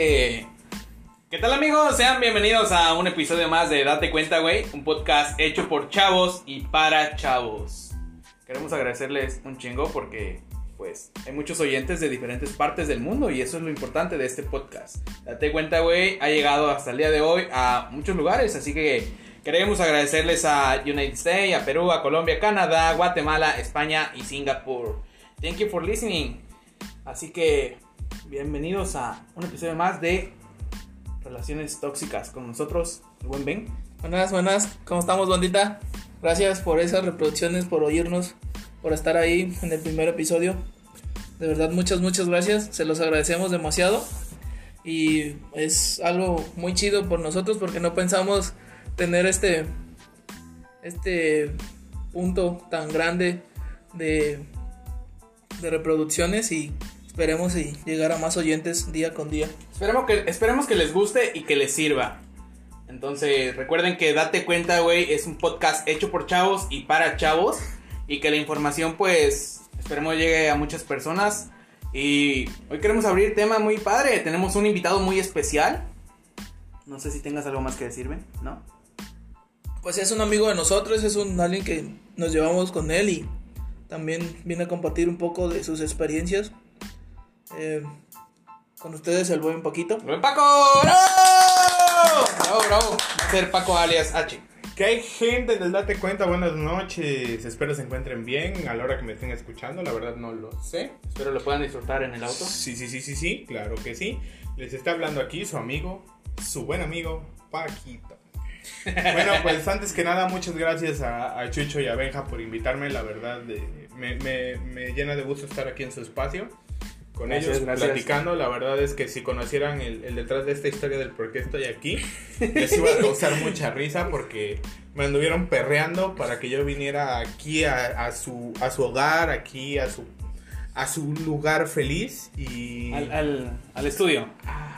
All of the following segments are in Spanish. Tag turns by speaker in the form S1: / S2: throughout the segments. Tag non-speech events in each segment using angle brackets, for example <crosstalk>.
S1: ¿Qué tal amigos? Sean bienvenidos a un episodio más de Date Cuenta, güey. Un podcast hecho por chavos y para chavos. Queremos agradecerles un chingo porque, pues, hay muchos oyentes de diferentes partes del mundo y eso es lo importante de este podcast. Date Cuenta, güey, ha llegado hasta el día de hoy a muchos lugares, así que queremos agradecerles a United States, a Perú, a Colombia, Canadá, Guatemala, España y Singapur. Thank you for listening. Así que, bienvenidos a un episodio más de Relaciones Tóxicas con nosotros, el buen Ben.
S2: Buenas, buenas, ¿cómo estamos, bandita? Gracias por esas reproducciones, por oírnos, por estar ahí en el primer episodio. De verdad, muchas, muchas gracias. Se los agradecemos demasiado. Y es algo muy chido por nosotros porque no pensamos tener este, este punto tan grande de, de reproducciones y esperemos y llegar a más oyentes día con día.
S1: Esperemos que, esperemos que les guste y que les sirva. Entonces, recuerden que Date Cuenta, güey, es un podcast hecho por chavos y para chavos. Y que la información, pues, esperemos llegue a muchas personas. Y hoy queremos abrir tema muy padre. Tenemos un invitado muy especial. No sé si tengas algo más que decirme, ¿no?
S2: Pues es un amigo de nosotros, es un alguien que nos llevamos con él y también viene a compartir un poco de sus experiencias. Eh, con ustedes el buen Paquito.
S1: ¡Buen Paco! ¡Bravo! ¡Bravo, bravo! Va a ser Paco alias H.
S3: Que hay gente del Date Cuenta, buenas noches. Espero se encuentren bien a la hora que me estén escuchando. La verdad no lo sé.
S1: Espero lo puedan disfrutar en el auto.
S3: Sí, sí, sí, sí, sí, claro que sí. Les está hablando aquí su amigo, su buen amigo, Paquito. Bueno, <laughs> pues antes que nada, muchas gracias a, a Chucho y a Benja por invitarme. La verdad, de- me, me- me llena de gusto estar aquí en su espacio. Con
S1: Gracias,
S3: ellos
S1: gracias.
S3: platicando, la verdad es que si conocieran el, el detrás de esta historia del por qué estoy aquí, <laughs> les iba a causar mucha risa porque me anduvieron perreando para que yo viniera aquí a, a su, a su hogar, aquí a su, a su lugar feliz y
S1: Al, al, al estudio.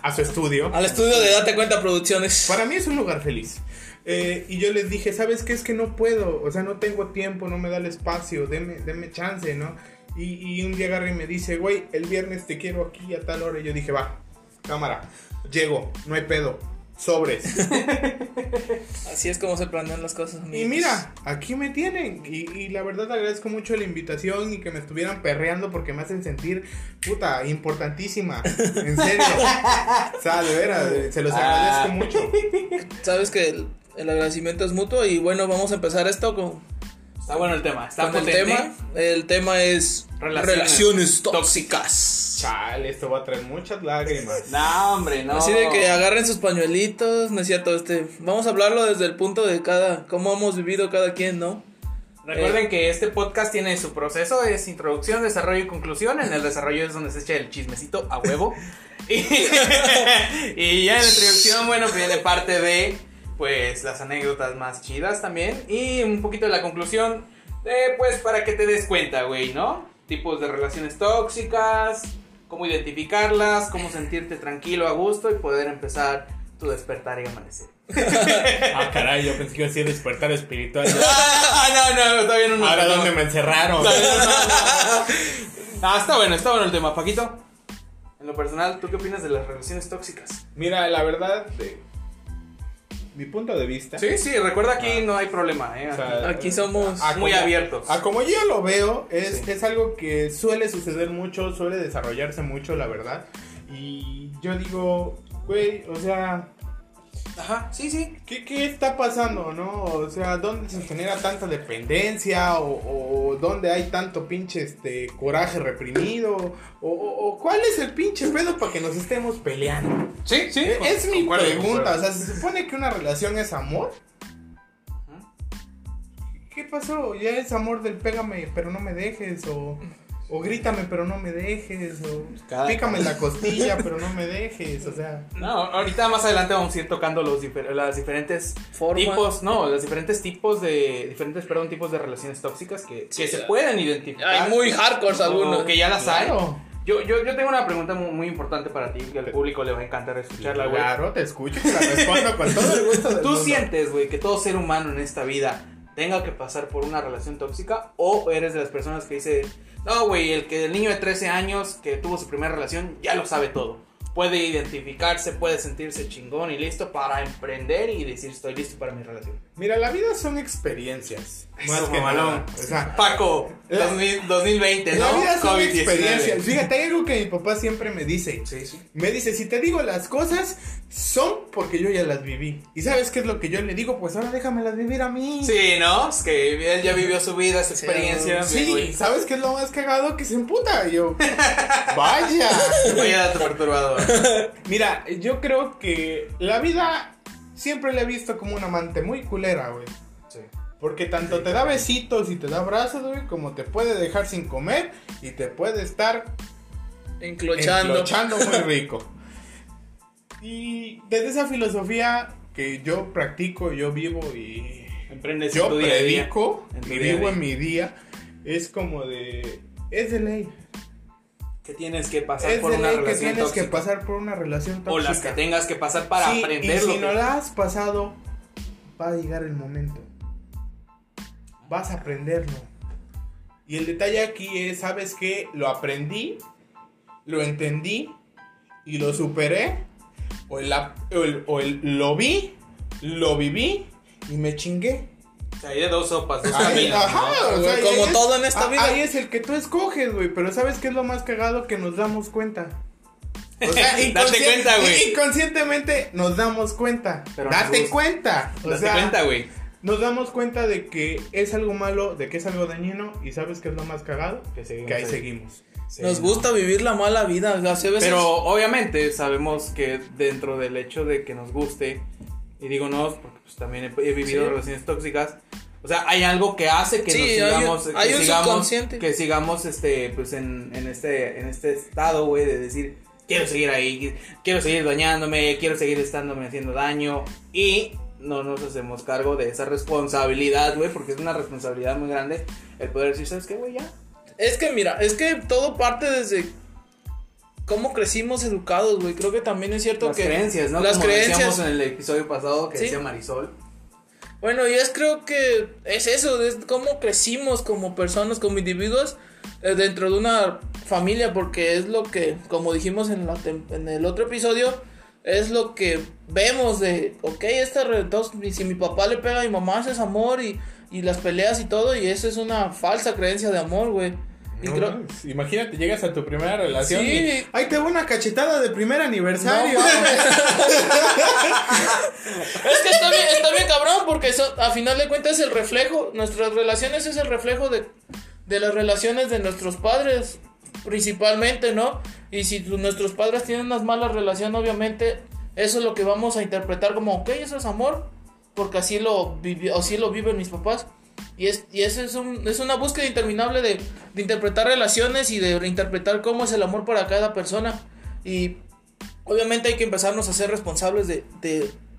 S3: a su estudio.
S2: Al estudio de Date Cuenta Producciones.
S3: Para mí es un lugar feliz. Eh, y yo les dije, ¿sabes qué? Es que no puedo, o sea, no tengo tiempo, no me da el espacio, deme, deme chance, ¿no? Y, y un día agarra y me dice, güey, el viernes te quiero aquí a tal hora. Y yo dije, va, cámara, llego, no hay pedo, sobres. <laughs>
S2: Así es como se planean las cosas.
S3: y mira, aquí me tienen. Y, y la verdad agradezco mucho la invitación y que me estuvieran perreando porque me hacen sentir, puta, importantísima. En serio. <laughs> o sea, de veras, se los
S1: Ah.
S3: agradezco mucho.
S2: Sabes que el, el agradecimiento es mutuo y bueno, vamos a empezar esto con,
S1: Está bueno el tema. Está
S2: con el tema. El tema es
S1: Relaciones
S2: relaciones, tóxicas.
S3: Chale, esto va a traer muchas lágrimas.
S1: No, hombre, no.
S2: Así de que agarren sus pañuelitos, no es cierto, este, vamos a hablarlo desde el punto de cada, cómo hemos vivido cada quien, ¿no?
S1: Recuerden que este podcast tiene su proceso, es introducción, desarrollo y conclusión. En el desarrollo es donde se echa el chismecito a huevo. y, <laughs> <laughs> y ya en la introducción, bueno, viene parte de pues las anécdotas más chidas también. Y un poquito de la conclusión, de, pues para que te des cuenta, güey, ¿no? Tipos de relaciones tóxicas, cómo identificarlas, cómo sentirte tranquilo, a gusto y poder empezar tu despertar y amanecer. <laughs>
S3: Ah, caray, yo pensé que iba a ser despertar espiritual. <laughs>
S1: ah, no, no, todavía no nos
S3: Ahora. ¿dónde me encerraron?
S1: Ah, está bueno, está bueno el tema. Paquito, en lo personal, ¿tú qué opinas de las relaciones tóxicas?
S3: Mira, la verdad, de mi punto de vista.
S1: Sí, sí, recuerda aquí no hay problema, ¿eh?
S3: o sea,
S2: Aquí somos
S3: a
S1: muy
S3: como-
S1: abiertos.
S3: A como yo lo veo, es,
S1: Sí.
S3: es algo que suele suceder mucho, suele desarrollarse mucho, la verdad. Y yo digo, güey, o sea,
S1: Ajá, sí, sí.
S3: ¿Qué, qué está pasando, no? O sea, ¿dónde se genera tanta dependencia? ¿O, o dónde hay tanto pinche este, coraje reprimido? O, o- o cuál es el pinche pedo para que nos estemos peleando?
S1: Sí, sí.
S3: E- es mi pregunta, o sea, ¿se supone que una relación es amor? ¿Qué pasó? Ya es amor del pégame, pero no me dejes, o, o grítame, pero no me dejes, o
S1: Cada-
S3: pícame la <laughs> costilla, pero no me dejes, o sea...
S1: No, ahorita más adelante vamos a ir tocando los difer- las diferentes tipos, no, los diferentes tipos de diferentes, perdón, tipos de relaciones tóxicas que, que se
S2: ya.
S1: pueden identificar.
S2: Hay muy hardcore
S1: o
S2: algunos.
S1: que ya las hay.
S3: Claro.
S1: Yo, yo, yo tengo una pregunta muy, muy importante para ti, que al público le va a encantar escucharla, güey.
S3: Claro, te escucho y te la respondo con todo el gusto del
S1: ¿Tú
S3: mundo.
S1: sientes, güey, que todo ser humano en esta vida tenga que pasar por una relación tóxica? ¿O eres de las personas que dice, no, güey, el que el niño de 13 años que tuvo su primera relación ya lo sabe todo? puede identificarse, puede sentirse chingón y listo para emprender y decir estoy listo para mi relación.
S3: Mira, la vida son experiencias. Más que
S1: mamalón.
S3: nada. O sea,
S1: Paco,
S3: La-
S1: 2000 2020,
S3: la
S1: ¿no?
S3: vida son
S1: COVID-19.
S3: experiencias. Fíjate, hay algo que mi papá siempre me dice.
S1: Sí, sí.
S3: Me dice, si te digo las cosas, son porque yo ya las viví. ¿Y sabes qué es lo que yo le digo? Pues ahora déjamelas vivir a mí.
S1: Sí, ¿no? Es que él ya vivió su vida, su experiencia.
S3: Sí,
S1: güey.
S3: ¿sabes qué es lo más cagado? Que se emputa. Yo, <laughs> vaya.
S1: Vaya dato perturbador.
S3: Mira, yo creo que la vida siempre la he visto como un amante muy culera, güey.
S1: Sí.
S3: Porque tanto te da besitos y te da abrazos, güey, como te puede dejar sin comer y te puede estar
S2: Enclochando.
S3: enclochando muy <laughs> rico. Y desde esa filosofía que yo practico, yo vivo y
S1: Emprendes
S3: yo
S1: día día.
S3: predico y
S1: día a
S3: vivo
S1: día.
S3: en mi día, es como de... Es de ley.
S1: Que tienes que pasar
S3: Es
S1: por una
S3: ley que
S1: relación
S3: tienes que
S1: tóxica.
S3: pasar por una relación tóxica.
S1: O las que tengas que pasar para
S3: Sí,
S1: aprender
S3: Y si no la has pasado, va a llegar el momento. Vas a aprenderlo. Y el detalle aquí es, ¿sabes qué? Lo aprendí, lo entendí y lo superé. O, el, o el- o el- lo vi, lo viví y me chingué.
S1: O sea, hay de dos sopas, dos
S3: Ahí-
S1: caminos,
S3: ajá,
S1: ¿no?
S3: o sea,
S2: Como
S3: ahí es-
S2: todo en esta vida.
S3: Ahí es el que tú escoges, güey. Pero ¿sabes qué es lo más cagado? Que nos damos cuenta. O sea, <laughs>
S1: Date cuenta, güey.
S3: Inconscientemente nos damos cuenta.
S1: Pero
S3: Date cuenta. O
S1: Date
S3: sea,
S1: cuenta, güey.
S3: nos damos cuenta de que es algo malo, de que es algo dañino. ¿Y sabes qué es lo más cagado?
S1: Que seguimos
S3: Que ahí
S1: ahí.
S3: seguimos.
S1: Sí,
S2: Nos
S1: ¿no?
S2: gusta vivir la mala vida. veces-
S1: Pero obviamente sabemos que dentro del hecho de que nos guste, y digo no, porque pues también he, he vivido
S2: Sí.
S1: relaciones tóxicas, o sea, hay algo que hace que
S2: Sí,
S1: nos
S2: hay
S1: sigamos, que
S2: hay un
S1: sigamos, que sigamos este, pues en, en este, en este estado, güey, de decir, quiero seguir ahí, quiero seguir dañándome, quiero seguir estándome haciendo daño, y no nos hacemos cargo de esa responsabilidad, güey, porque es una responsabilidad muy grande el poder decir, ¿sabes qué, güey? Ya.
S2: Es que mira, es que todo parte desde cómo crecimos educados, güey. Creo que también es cierto
S1: Las
S2: que
S1: creencias, ¿no?
S2: Las
S1: Como
S2: creencias.
S1: decíamos en el episodio pasado que
S2: Sí.
S1: decía Marisol.
S2: Bueno, y es creo que es eso, es cómo crecimos como personas, como individuos eh, dentro de una familia, porque es lo que, como dijimos en, la en el otro episodio, es lo que vemos de, ok, esta y si mi papá le pega a mi mamá, eso es amor y, y las peleas y todo, y eso es una falsa creencia de amor, güey. Y
S3: No
S2: creo-
S3: mames, Imagínate, llegas a tu primera relación
S2: Sí.
S3: y... ¡Ay, te voy una cachetada de primer aniversario!
S2: No, <laughs> Es que está bien, está bien cabrón, porque eso, a final de cuentas es el reflejo, nuestras relaciones es el reflejo de, de las relaciones de nuestros padres, principalmente, ¿no? Y si tu- nuestros padres tienen unas malas relaciones, obviamente, eso es lo que vamos a interpretar como, ok, eso es amor, porque así lo, vivi- así lo viven mis papás. Y, es, y eso es, un- es una búsqueda interminable de, interpretar relaciones y de interpretar cómo es el amor para cada persona. Y obviamente hay que empezarnos a ser responsables de,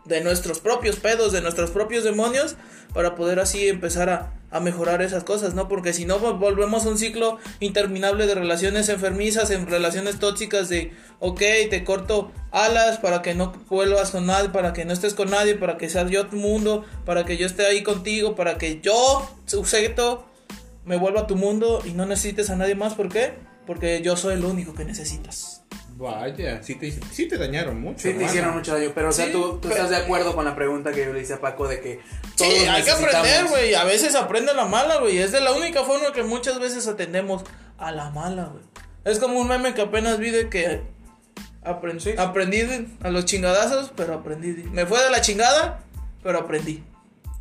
S2: de nuestros propios pedos, de nuestros propios demonios, para poder así empezar a, a mejorar esas cosas, ¿no? Porque si no, vol- volvemos a un ciclo interminable de relaciones enfermizas, en relaciones tóxicas de, ok, te corto alas para que no vuelvas con nadie, para que no estés con nadie, para que seas yo tu mundo, para que yo esté ahí contigo, para que yo, sujeto, me vuelva a tu mundo y no necesites a nadie más, ¿por qué? Porque yo soy el único que necesitas.
S3: Vaya, sí te, sí te dañaron mucho.
S1: Sí, te hicieron mucho daño. Pero, o sea,
S2: Sí,
S1: tú, tú
S2: pero-
S1: estás de acuerdo con la pregunta que yo le hice a Paco de que
S2: Sí,
S1: todos
S2: hay que aprender, güey. A veces aprende la mala, güey. Es de la única forma que muchas veces atendemos a la mala, güey. Es como un meme que apenas vi de que aprendí,
S1: Sí.
S2: aprendí a los chingadazos, pero aprendí. Me fue de la chingada, pero aprendí.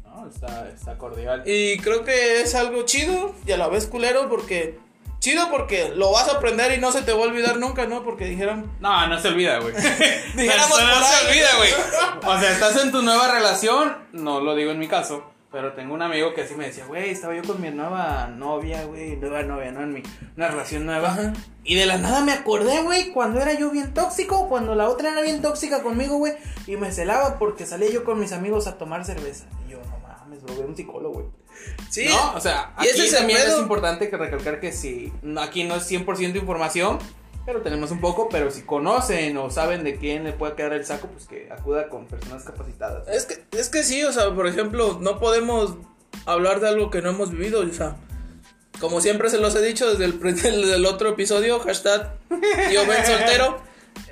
S1: No, está, está cordial.
S2: Y creo que es algo chido y a la vez culero porque... Chido porque lo vas a aprender y no se te va a olvidar nunca, ¿no? Porque dijeron...
S1: No, no se olvida, güey. <laughs>
S2: Dijéramos
S1: no, no
S2: por
S1: se olvida, güey. O sea, estás en tu nueva relación. No lo digo en mi caso. Pero tengo un amigo que así me decía, güey, estaba yo con mi nueva novia, güey, nueva novia, ¿no? En mi, una relación nueva.
S2: Ajá.
S1: Y de la nada me acordé, güey, cuando era yo bien tóxico, cuando la otra era bien tóxica conmigo, güey. Y me celaba porque salía yo con mis amigos a tomar cerveza. Y yo, no mames, bro, era un psicólogo, güey.
S2: Sí.
S1: ¿No? O sea, aquí
S2: ese
S1: también es importante que recalcar que si aquí no es 100% información, pero tenemos un poco, pero si conocen o saben de quién le puede quedar el saco, pues que acuda con personas capacitadas.
S2: Es que, es que sí, o sea, por ejemplo, no podemos hablar de algo que no hemos vivido, o sea, como siempre se los he dicho desde el, <laughs> desde el otro episodio, hashtag yo ven <laughs> soltero,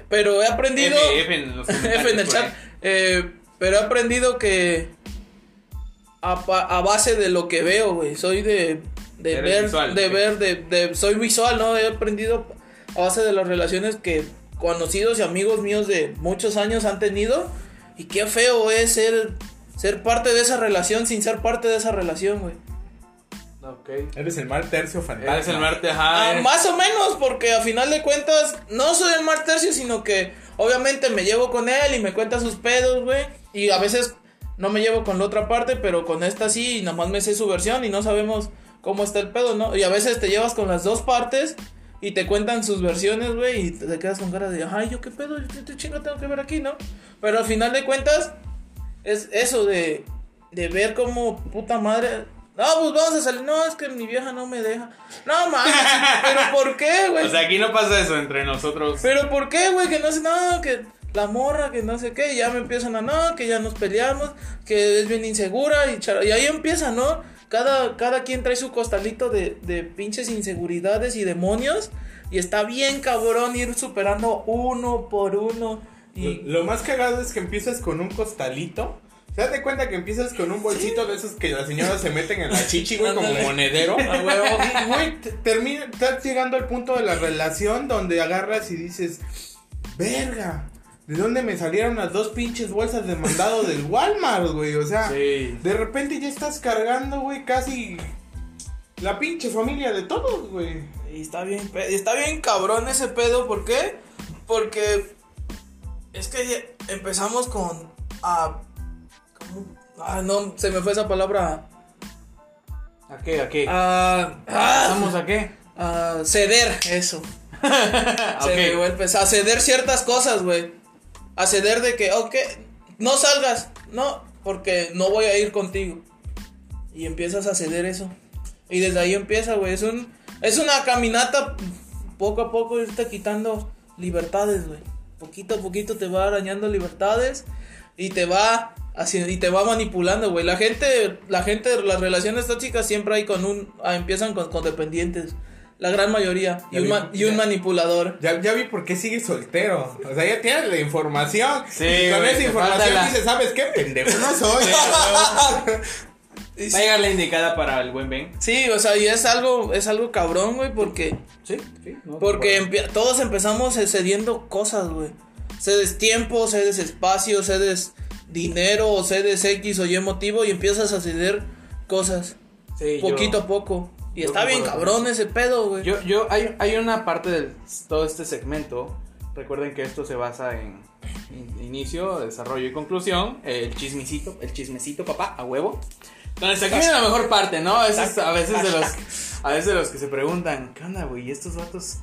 S2: Pero he aprendido.
S1: F, F en <laughs>
S2: F en el chat. eh, pero he aprendido que. A, base de lo que veo, güey. Soy de. De
S1: Eres
S2: ver,
S1: visual,
S2: de ver, de, de- Soy visual, ¿no? He aprendido a base de las relaciones que conocidos y amigos míos de muchos años han tenido. Y qué feo es ser. Ser parte de esa relación sin ser parte de esa relación, güey.
S3: Eres el mal tercio fantasma.
S1: Eres el Marte, ajá.
S2: Ah,
S1: eres-
S2: más o menos, porque a final de cuentas no soy el mal tercio, sino que obviamente me llevo con él y me cuenta sus pedos, güey. Y a veces no me llevo con la otra parte, pero con esta sí, y nada más me sé su versión y no sabemos cómo está el pedo, ¿no? Y a veces te llevas con las dos partes y te cuentan sus versiones, güey, y te quedas con cara de, ay, yo qué pedo, yo qué chinga tengo que ver aquí, ¿no? Pero al final de cuentas es eso de, de ver como puta madre. No, pues vamos a salir. No, es que mi vieja no me deja. No mames, pero ¿por qué, güey? <laughs>
S1: O sea, aquí no pasa eso entre nosotros.
S2: pero ¿por qué, güey? Que no sé, no, que la morra, que no sé qué. Y ya me empiezan a, no, que ya nos peleamos, que es bien insegura. Y, y ahí empieza, ¿no? Cada, cada quien trae su costalito de, de pinches inseguridades y demonios. Y está bien cabrón ir superando uno por uno. Y,
S3: Lo, lo más cagado es que empiezas con un costalito. ¿Te das de cuenta que empiezas con un bolsito de esos que las señoras se meten en la chichi, güey, como monedero? Güey, termina, estás llegando al punto de la relación donde agarras y dices, verga, ¿de dónde me salieron las dos pinches bolsas de mandado <laughs> del Walmart, güey? O sea,
S1: Sí.
S3: de repente ya estás cargando, güey, casi la pinche familia de todos, güey.
S2: Y está bien, está bien cabrón ese pedo, ¿por qué? Porque es que empezamos con a ¿cómo? ah no, se me fue esa palabra
S1: ¿A qué? ¿A qué?
S2: a a,
S1: ¿Estamos a qué?
S2: a ceder eso.
S1: Ah, <laughs>
S2: Se me
S1: ok.
S2: fue el pez- a ceder ciertas cosas, güey. A ceder de que, ok, no salgas, no, porque no voy a ir contigo. Y empiezas a ceder eso. Y desde ahí empieza, güey. Es un es una caminata poco a poco irte quitando libertades, güey. Poquito a poquito te va arañando libertades y te va haciendo y te va manipulando, güey. La gente la gente las relaciones tóxicas siempre hay con un ah, empiezan con codependientes. La gran mayoría y un,
S3: vi-
S2: ma- y un
S3: ya-
S2: manipulador.
S3: Ya, ya vi por qué sigue soltero. O sea, ya tienes la información.
S1: Sí,
S3: y con esa información
S1: la-
S3: dices, ¿sabes qué? Pendejo no soy.
S1: Va a llegar la indicada para el buen Ben.
S2: Sí, o sea, y es algo es algo cabrón, güey, porque
S1: Sí, sí. no,
S2: Porque todos empezamos cediendo cosas, güey. Cedes tiempo, cedes espacio, cedes dinero, cedes X o Y motivo y empiezas a ceder cosas
S1: Sí, yo-
S2: poquito a poco. Y
S1: yo
S2: está bien cabrón ese pedo, güey.
S1: Yo, yo, hay, hay una parte de todo este segmento. Recuerden que esto se basa en in- inicio, desarrollo y conclusión. El chismecito, el chismecito, papá, a huevo. Entonces aquí viene la mejor parte, ¿no? A veces, a veces de los, a veces de los que se preguntan, ¿qué onda, güey? ¿Y estos vatos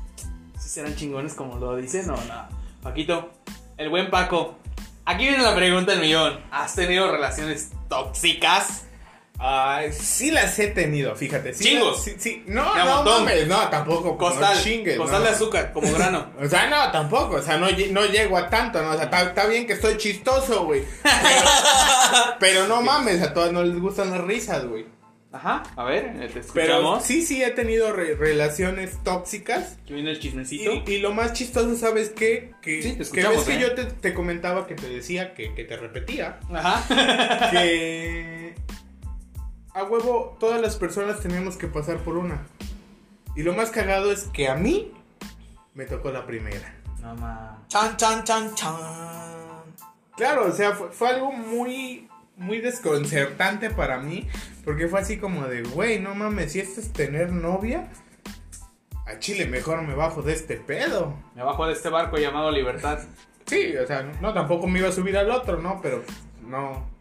S1: si serán chingones como lo dicen o no? Paquito, el buen Paco. Aquí viene la pregunta del millón. ¿Has tenido relaciones tóxicas?
S3: Ay, sí las he tenido, fíjate. Sí,
S1: Chingos.
S3: Sí, sí. No,
S1: De
S3: no, mames, no, tampoco.
S1: Costal,
S3: no chingues,
S1: costal
S3: no.
S1: de azúcar, como grano. <laughs>
S3: O sea, no, tampoco. O sea, no, no llego a tanto, ¿no? O sea, está, bien que estoy chistoso, güey. Pero, <laughs> pero no mames, a todas no les gustan las risas, güey.
S1: Ajá, a ver, eh, te
S3: Pero
S1: escuchamos.
S3: sí, sí he tenido re- relaciones tóxicas.
S1: Aquí viene el chismecito.
S3: Y, y lo más chistoso, ¿sabes qué? Que,
S1: Sí, te
S3: que ves que
S1: ¿eh?
S3: yo te, te comentaba que te decía que, que te repetía.
S1: Ajá. <laughs>
S3: que a huevo todas las personas tenemos que pasar por una. Y lo más cagado es que a mí me tocó la primera.
S1: No ma.
S2: Chan, chan, chan, chan.
S3: Claro, o sea, fue, fue algo muy, muy desconcertante para mí. Porque fue así como de, güey, no mames, si esto es tener novia, a Chile mejor me bajo de este pedo.
S1: Me bajo de este barco llamado Libertad.
S3: Sí, o sea, no, tampoco me iba a subir al otro, ¿no? Pero no.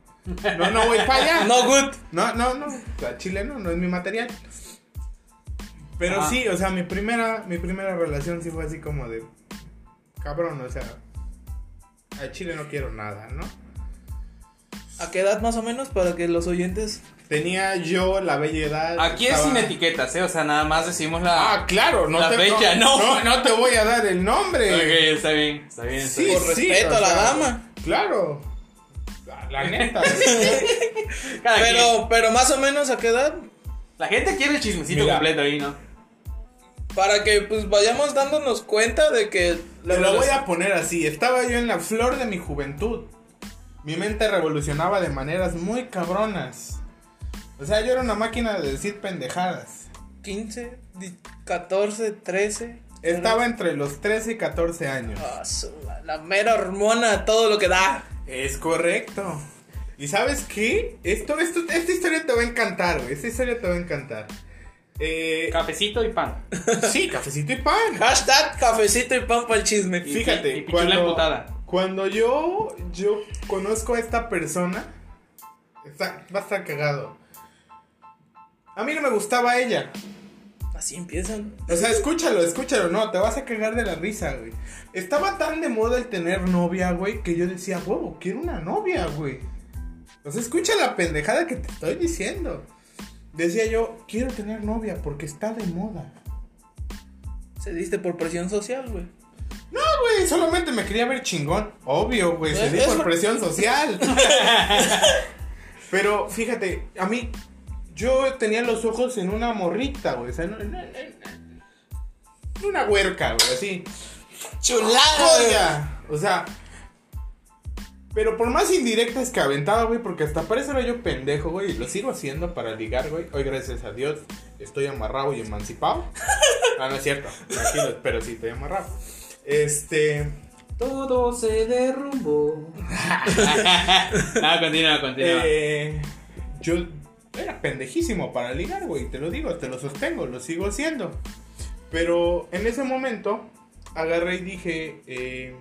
S3: No, no voy para allá.
S2: No good.
S3: No, no, no. La chile no, no es mi material. Pero
S1: Ajá.
S3: sí, o sea, mi primera, mi primera relación sí fue así como de. Cabrón, o sea. A Chile no quiero nada, ¿no?
S2: ¿A qué edad más o menos para que los oyentes
S3: Tenía yo la bella edad.
S1: Aquí es sin etiquetas, ¿eh? O sea, nada más decimos la.
S3: Ah, claro, no
S1: La
S3: te
S1: fecha, no.
S3: no. No te voy a dar el nombre.
S1: Ok, está bien, está bien. Está
S3: Sí,
S1: bien.
S2: Por
S3: sí,
S2: respeto
S3: o
S2: a la
S3: sea,
S2: dama.
S3: Claro. La, <laughs> neta.
S1: Cada quien.
S2: Pero, pero más o menos a qué edad.
S1: La gente quiere el chismecito
S3: Mira.
S1: completo ahí, ¿no?
S2: Para que pues vayamos dándonos cuenta de que
S3: Le lo voy a poner así. Estaba yo en la flor de mi juventud. Mi mente revolucionaba de maneras muy cabronas. O sea, yo era una máquina de decir pendejadas.
S2: 15, di- 14, 13.
S3: Estaba entre los 13 y 14 años.
S2: Ah, la mera hormona, todo lo que da.
S3: Es correcto. ¿Y sabes qué? Esto, esto, esta historia te va a encantar, güey. Esta historia te va a encantar. Eh,
S1: Cafecito y pan. <laughs>
S3: sí, cafecito y pan.
S2: Hashtag cafecito y pan para el chisme.
S1: Y-
S3: Fíjate,
S1: y
S3: cuando,
S1: emputada.
S3: cuando yo, yo conozco a esta persona, está, va a estar cagado. A mí no me gustaba ella.
S2: Así empiezan.
S3: O sea, escúchalo, escúchalo, no, te vas a cagar de la risa, güey. Estaba tan de moda el tener novia, güey, que yo decía, wow, quiero una novia, güey. O sea, escucha la pendejada que te estoy diciendo. Decía yo, quiero tener novia porque está de moda.
S2: Se diste por presión social, güey.
S3: No, güey, solamente me quería ver chingón. Obvio, güey, se di por- presión social. <laughs> Pero fíjate, a mí, yo tenía los ojos en una morrita, güey. O sea, en, en- en- en una huerca, güey, así.
S2: Chulada.
S3: O sea, pero por más indirectas que aventaba, güey, porque hasta para eso era yo pendejo, güey, y lo sigo haciendo para ligar, güey. Hoy, gracias a Dios, estoy amarrado y emancipado. <laughs> Ah, no es cierto, tranquilo, pero sí, estoy amarrado. Este.
S1: Todo se derrumbó. <laughs> ah, continúa, continúa.
S3: Eh, yo era pendejísimo para ligar, güey, te lo digo, te lo sostengo, lo sigo haciendo. Pero en ese momento agarré y dije, eh,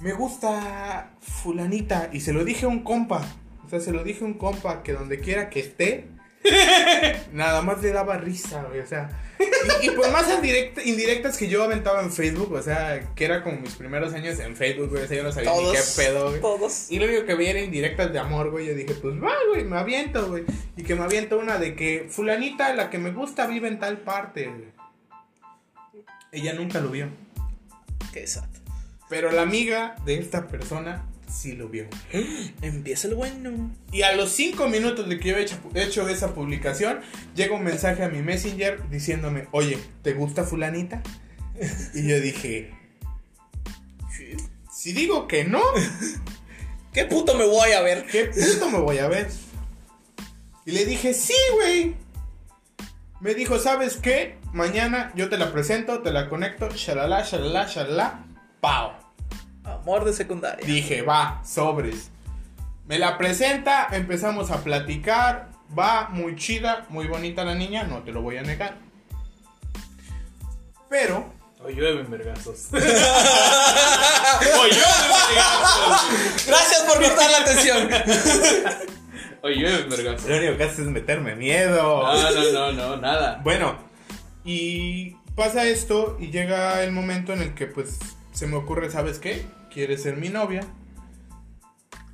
S3: me gusta fulanita y se lo dije a un compa. O sea, se lo dije a un compa que donde quiera que esté, <laughs> nada más le daba risa, güey. O sea, y, y por más indirect- indirectas que yo aventaba en Facebook, o sea, que era como mis primeros años en Facebook, güey. O sea, yo no sabía ni qué pedo, güey.
S2: Todos.
S3: Y lo único que vi era indirectas de amor, güey. Yo dije, pues va, güey, me aviento, güey. Y que me aviento una de que fulanita, la que me gusta, vive en tal parte, güey. Ella nunca lo vio.
S2: Qué sad.
S3: Pero la amiga de esta persona sí lo vio. <gasps>
S2: Empieza el bueno.
S3: Y a los cinco minutos de que yo he hecho, hecho esa publicación, llega un mensaje a mi Messenger diciéndome, oye, ¿te gusta fulanita? Y yo dije, si digo que no, <laughs>
S2: ¿Qué puto me voy a ver?
S3: ¿qué puto me voy a ver? Y le dije, sí, güey. Me dijo, ¿sabes qué? Mañana yo te la presento, te la conecto, shalala, shalala, shalala, pao.
S2: Amor de secundaria.
S3: Dije, va, sobres. Me la presenta, empezamos a platicar, va, muy chida, muy bonita la niña, no te lo voy a negar. Pero,
S1: Hoy llueven vergazos. <laughs> Hoy llueven vergazos.
S2: Gracias por cortar la atención.
S1: Hoy llueven vergazos.
S3: lo único que hace es meterme miedo.
S1: No, no, no, no, nada.
S3: Bueno, y pasa esto y llega el momento en el que pues se me ocurre, ¿sabes qué? ¿Quieres ser mi novia?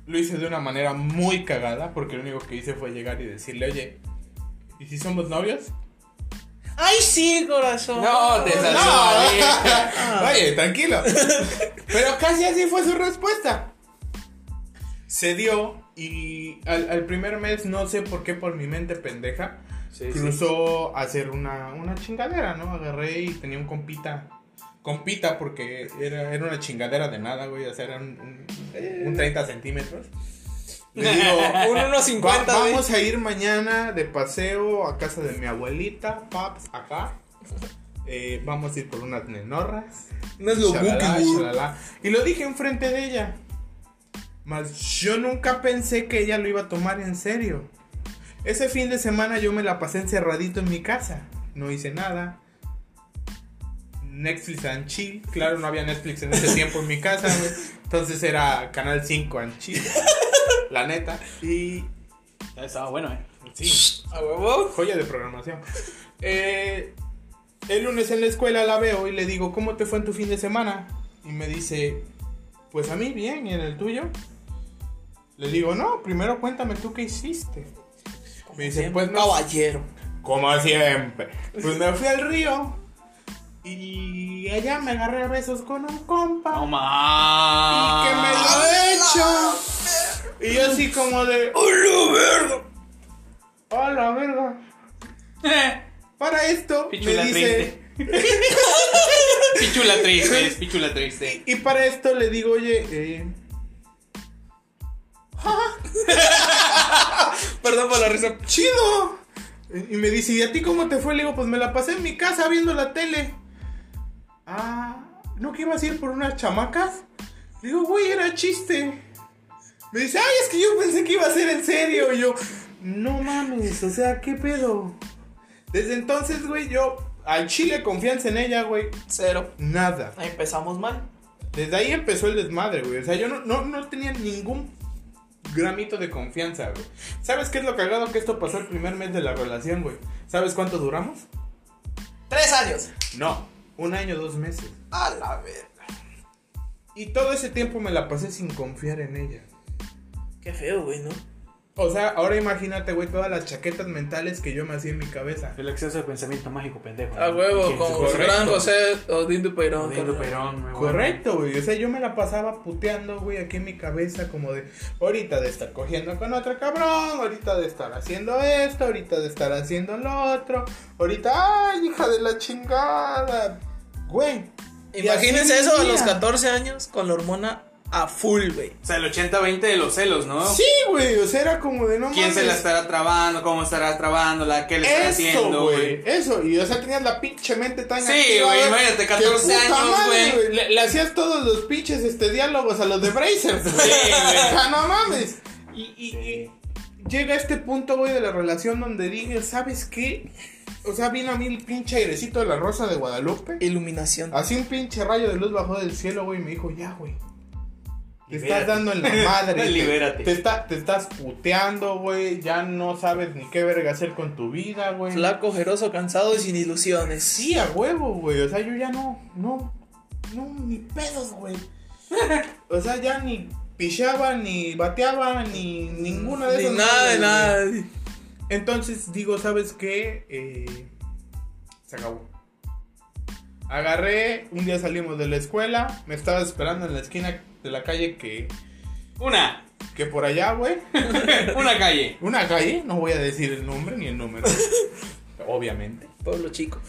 S3: Lo hice de una manera muy cagada porque lo único que hice fue llegar y decirle, oye, ¿y si somos novios?
S2: Ay, sí, corazón.
S1: No, te salió <laughs>
S3: No. Oye, tranquilo. Pero casi así fue su respuesta. Se dio y al, al primer mes, no sé por qué, por mi mente pendeja,
S1: Sí, sí.
S3: cruzó a hacer una, una chingadera, ¿no? Agarré y tenía un compita. Compita porque era, era una chingadera de nada, güey. O sea, era un, un- un 30 centímetros. Le digo, <laughs>
S2: Un 1.50,
S3: "Va-
S2: güey.
S3: vamos a ir mañana de paseo a casa de mi abuelita, paps, acá. Eh, vamos a ir por unas nenorras.
S2: No es lo
S3: shalala. Y lo dije enfrente de ella. Mas yo nunca pensé que ella lo iba a tomar en serio. Ese fin de semana yo me la pasé encerradito en mi casa. No hice nada. Netflix and chill. Claro, no había Netflix en ese tiempo en mi casa, güey. Entonces era Canal 5 and chill. La neta. Y
S1: Estaba bueno, eh.
S3: sí,
S2: A huevo.
S3: joya de programación. Eh, el lunes en la escuela la veo y le digo, ¿cómo te fue en tu fin de semana? Y me dice, pues a mí bien, ¿y en el tuyo? Le digo, no, primero cuéntame tú qué hiciste. Me dice, pues no,
S2: caballero.
S3: como siempre. Pues me fui al río y allá me agarré a besos con un compa.
S1: No
S3: y que me lo hecho. Y yo así como de,
S2: ¡Hola, verga!
S3: hola, verga. Para esto,
S1: Pichula
S3: me dice.
S1: triste. <laughs> Pichula triste, es pichula triste.
S3: Y para esto le digo, oye, eh, <laughs>
S2: Perdón por la risa.
S3: chido. Y me dice, ¿y a ti cómo te fue? Le digo, pues me la pasé en mi casa viendo la tele. Ah, ¿no que ibas a ir por unas chamacas? Le digo, güey, era chiste. Me dice, ay, es que yo pensé que iba a ser en serio. Y yo, no mames, o sea, ¿qué pedo? Desde entonces, güey, yo al chile confianza en ella, güey,
S2: Cero.
S3: nada.
S2: Ahí empezamos mal.
S3: Desde ahí empezó el desmadre, güey. O sea, yo no, no, no tenía ningún gramito de confianza, güey. ¿Sabes qué es lo cagado que esto pasó el primer mes de la relación, güey? ¿Sabes cuánto duramos?
S2: Tres años.
S3: No, un año, dos meses.
S2: A la verga.
S3: Y todo ese tiempo me la pasé sin confiar en ella.
S2: Qué feo, güey, ¿no?
S3: O sea, ahora imagínate, güey, todas las chaquetas mentales que yo me hacía en mi cabeza.
S1: El exceso de pensamiento mágico, pendejo.
S2: A huevo,
S1: ¿Quién se
S2: como
S3: correcto.
S2: Gran José Odín de Peirón.
S1: Odiando
S2: carnal.
S1: Perón, güey,
S3: Correcto, güey. O sea, yo me la pasaba puteando, güey, aquí en mi cabeza, como de ahorita de estar cogiendo con otro cabrón, ahorita de estar haciendo esto, ahorita de estar haciendo lo otro, ahorita, ay, hija de la chingada, güey.
S2: Imagínense eso a los 14 años con la hormona a full, güey.
S1: O sea, el 80-20 de los celos, ¿no?
S3: Sí, güey, o sea, era como de no
S1: ¿Quién se la estará trabando? ¿Cómo estará trabándola? ¿Qué le está
S3: Eso,
S1: haciendo,
S3: güey, eso, y o sea, tenías la pinche mente tan
S1: Sí, güey, imagínate,
S3: que
S1: 14
S3: puta
S1: años, güey.
S3: Le, le hacías todos los pinches este, diálogos a los de Brazers, güey.
S1: Sí, güey. <laughs>
S3: O sea, no mames. Y, y- y llega este punto, güey, de la relación donde dije, ¿sabes qué? O sea, vino a mí el pinche airecito de la rosa de Guadalupe.
S2: Iluminación.
S3: Así un pinche rayo de luz bajó del cielo, güey, y me dijo, ya, güey. Te
S1: Libérate.
S3: estás dando en la madre. <laughs> te-
S1: Libérate.
S3: Te, está, te estás puteando, güey. Ya no sabes ni qué verga hacer con tu vida, güey.
S2: Flaco, ojeroso, cansado y sin ilusiones.
S3: Sí, a huevo, güey. O sea, yo ya no, no, no, ni pedos, güey. <laughs> O sea, ya ni pichaba, ni bateaba, ni ninguna de
S2: Ni
S3: esas.
S2: nada de nada.
S3: Entonces digo, ¿sabes qué? Eh, se acabó. Agarré, un día salimos de la escuela, me estaba esperando en la esquina de la calle que,
S1: Una,
S3: que por allá, güey. <laughs>
S1: una calle.
S3: Una calle, no voy a decir el nombre ni el número. <laughs> obviamente.
S2: Pueblo chico.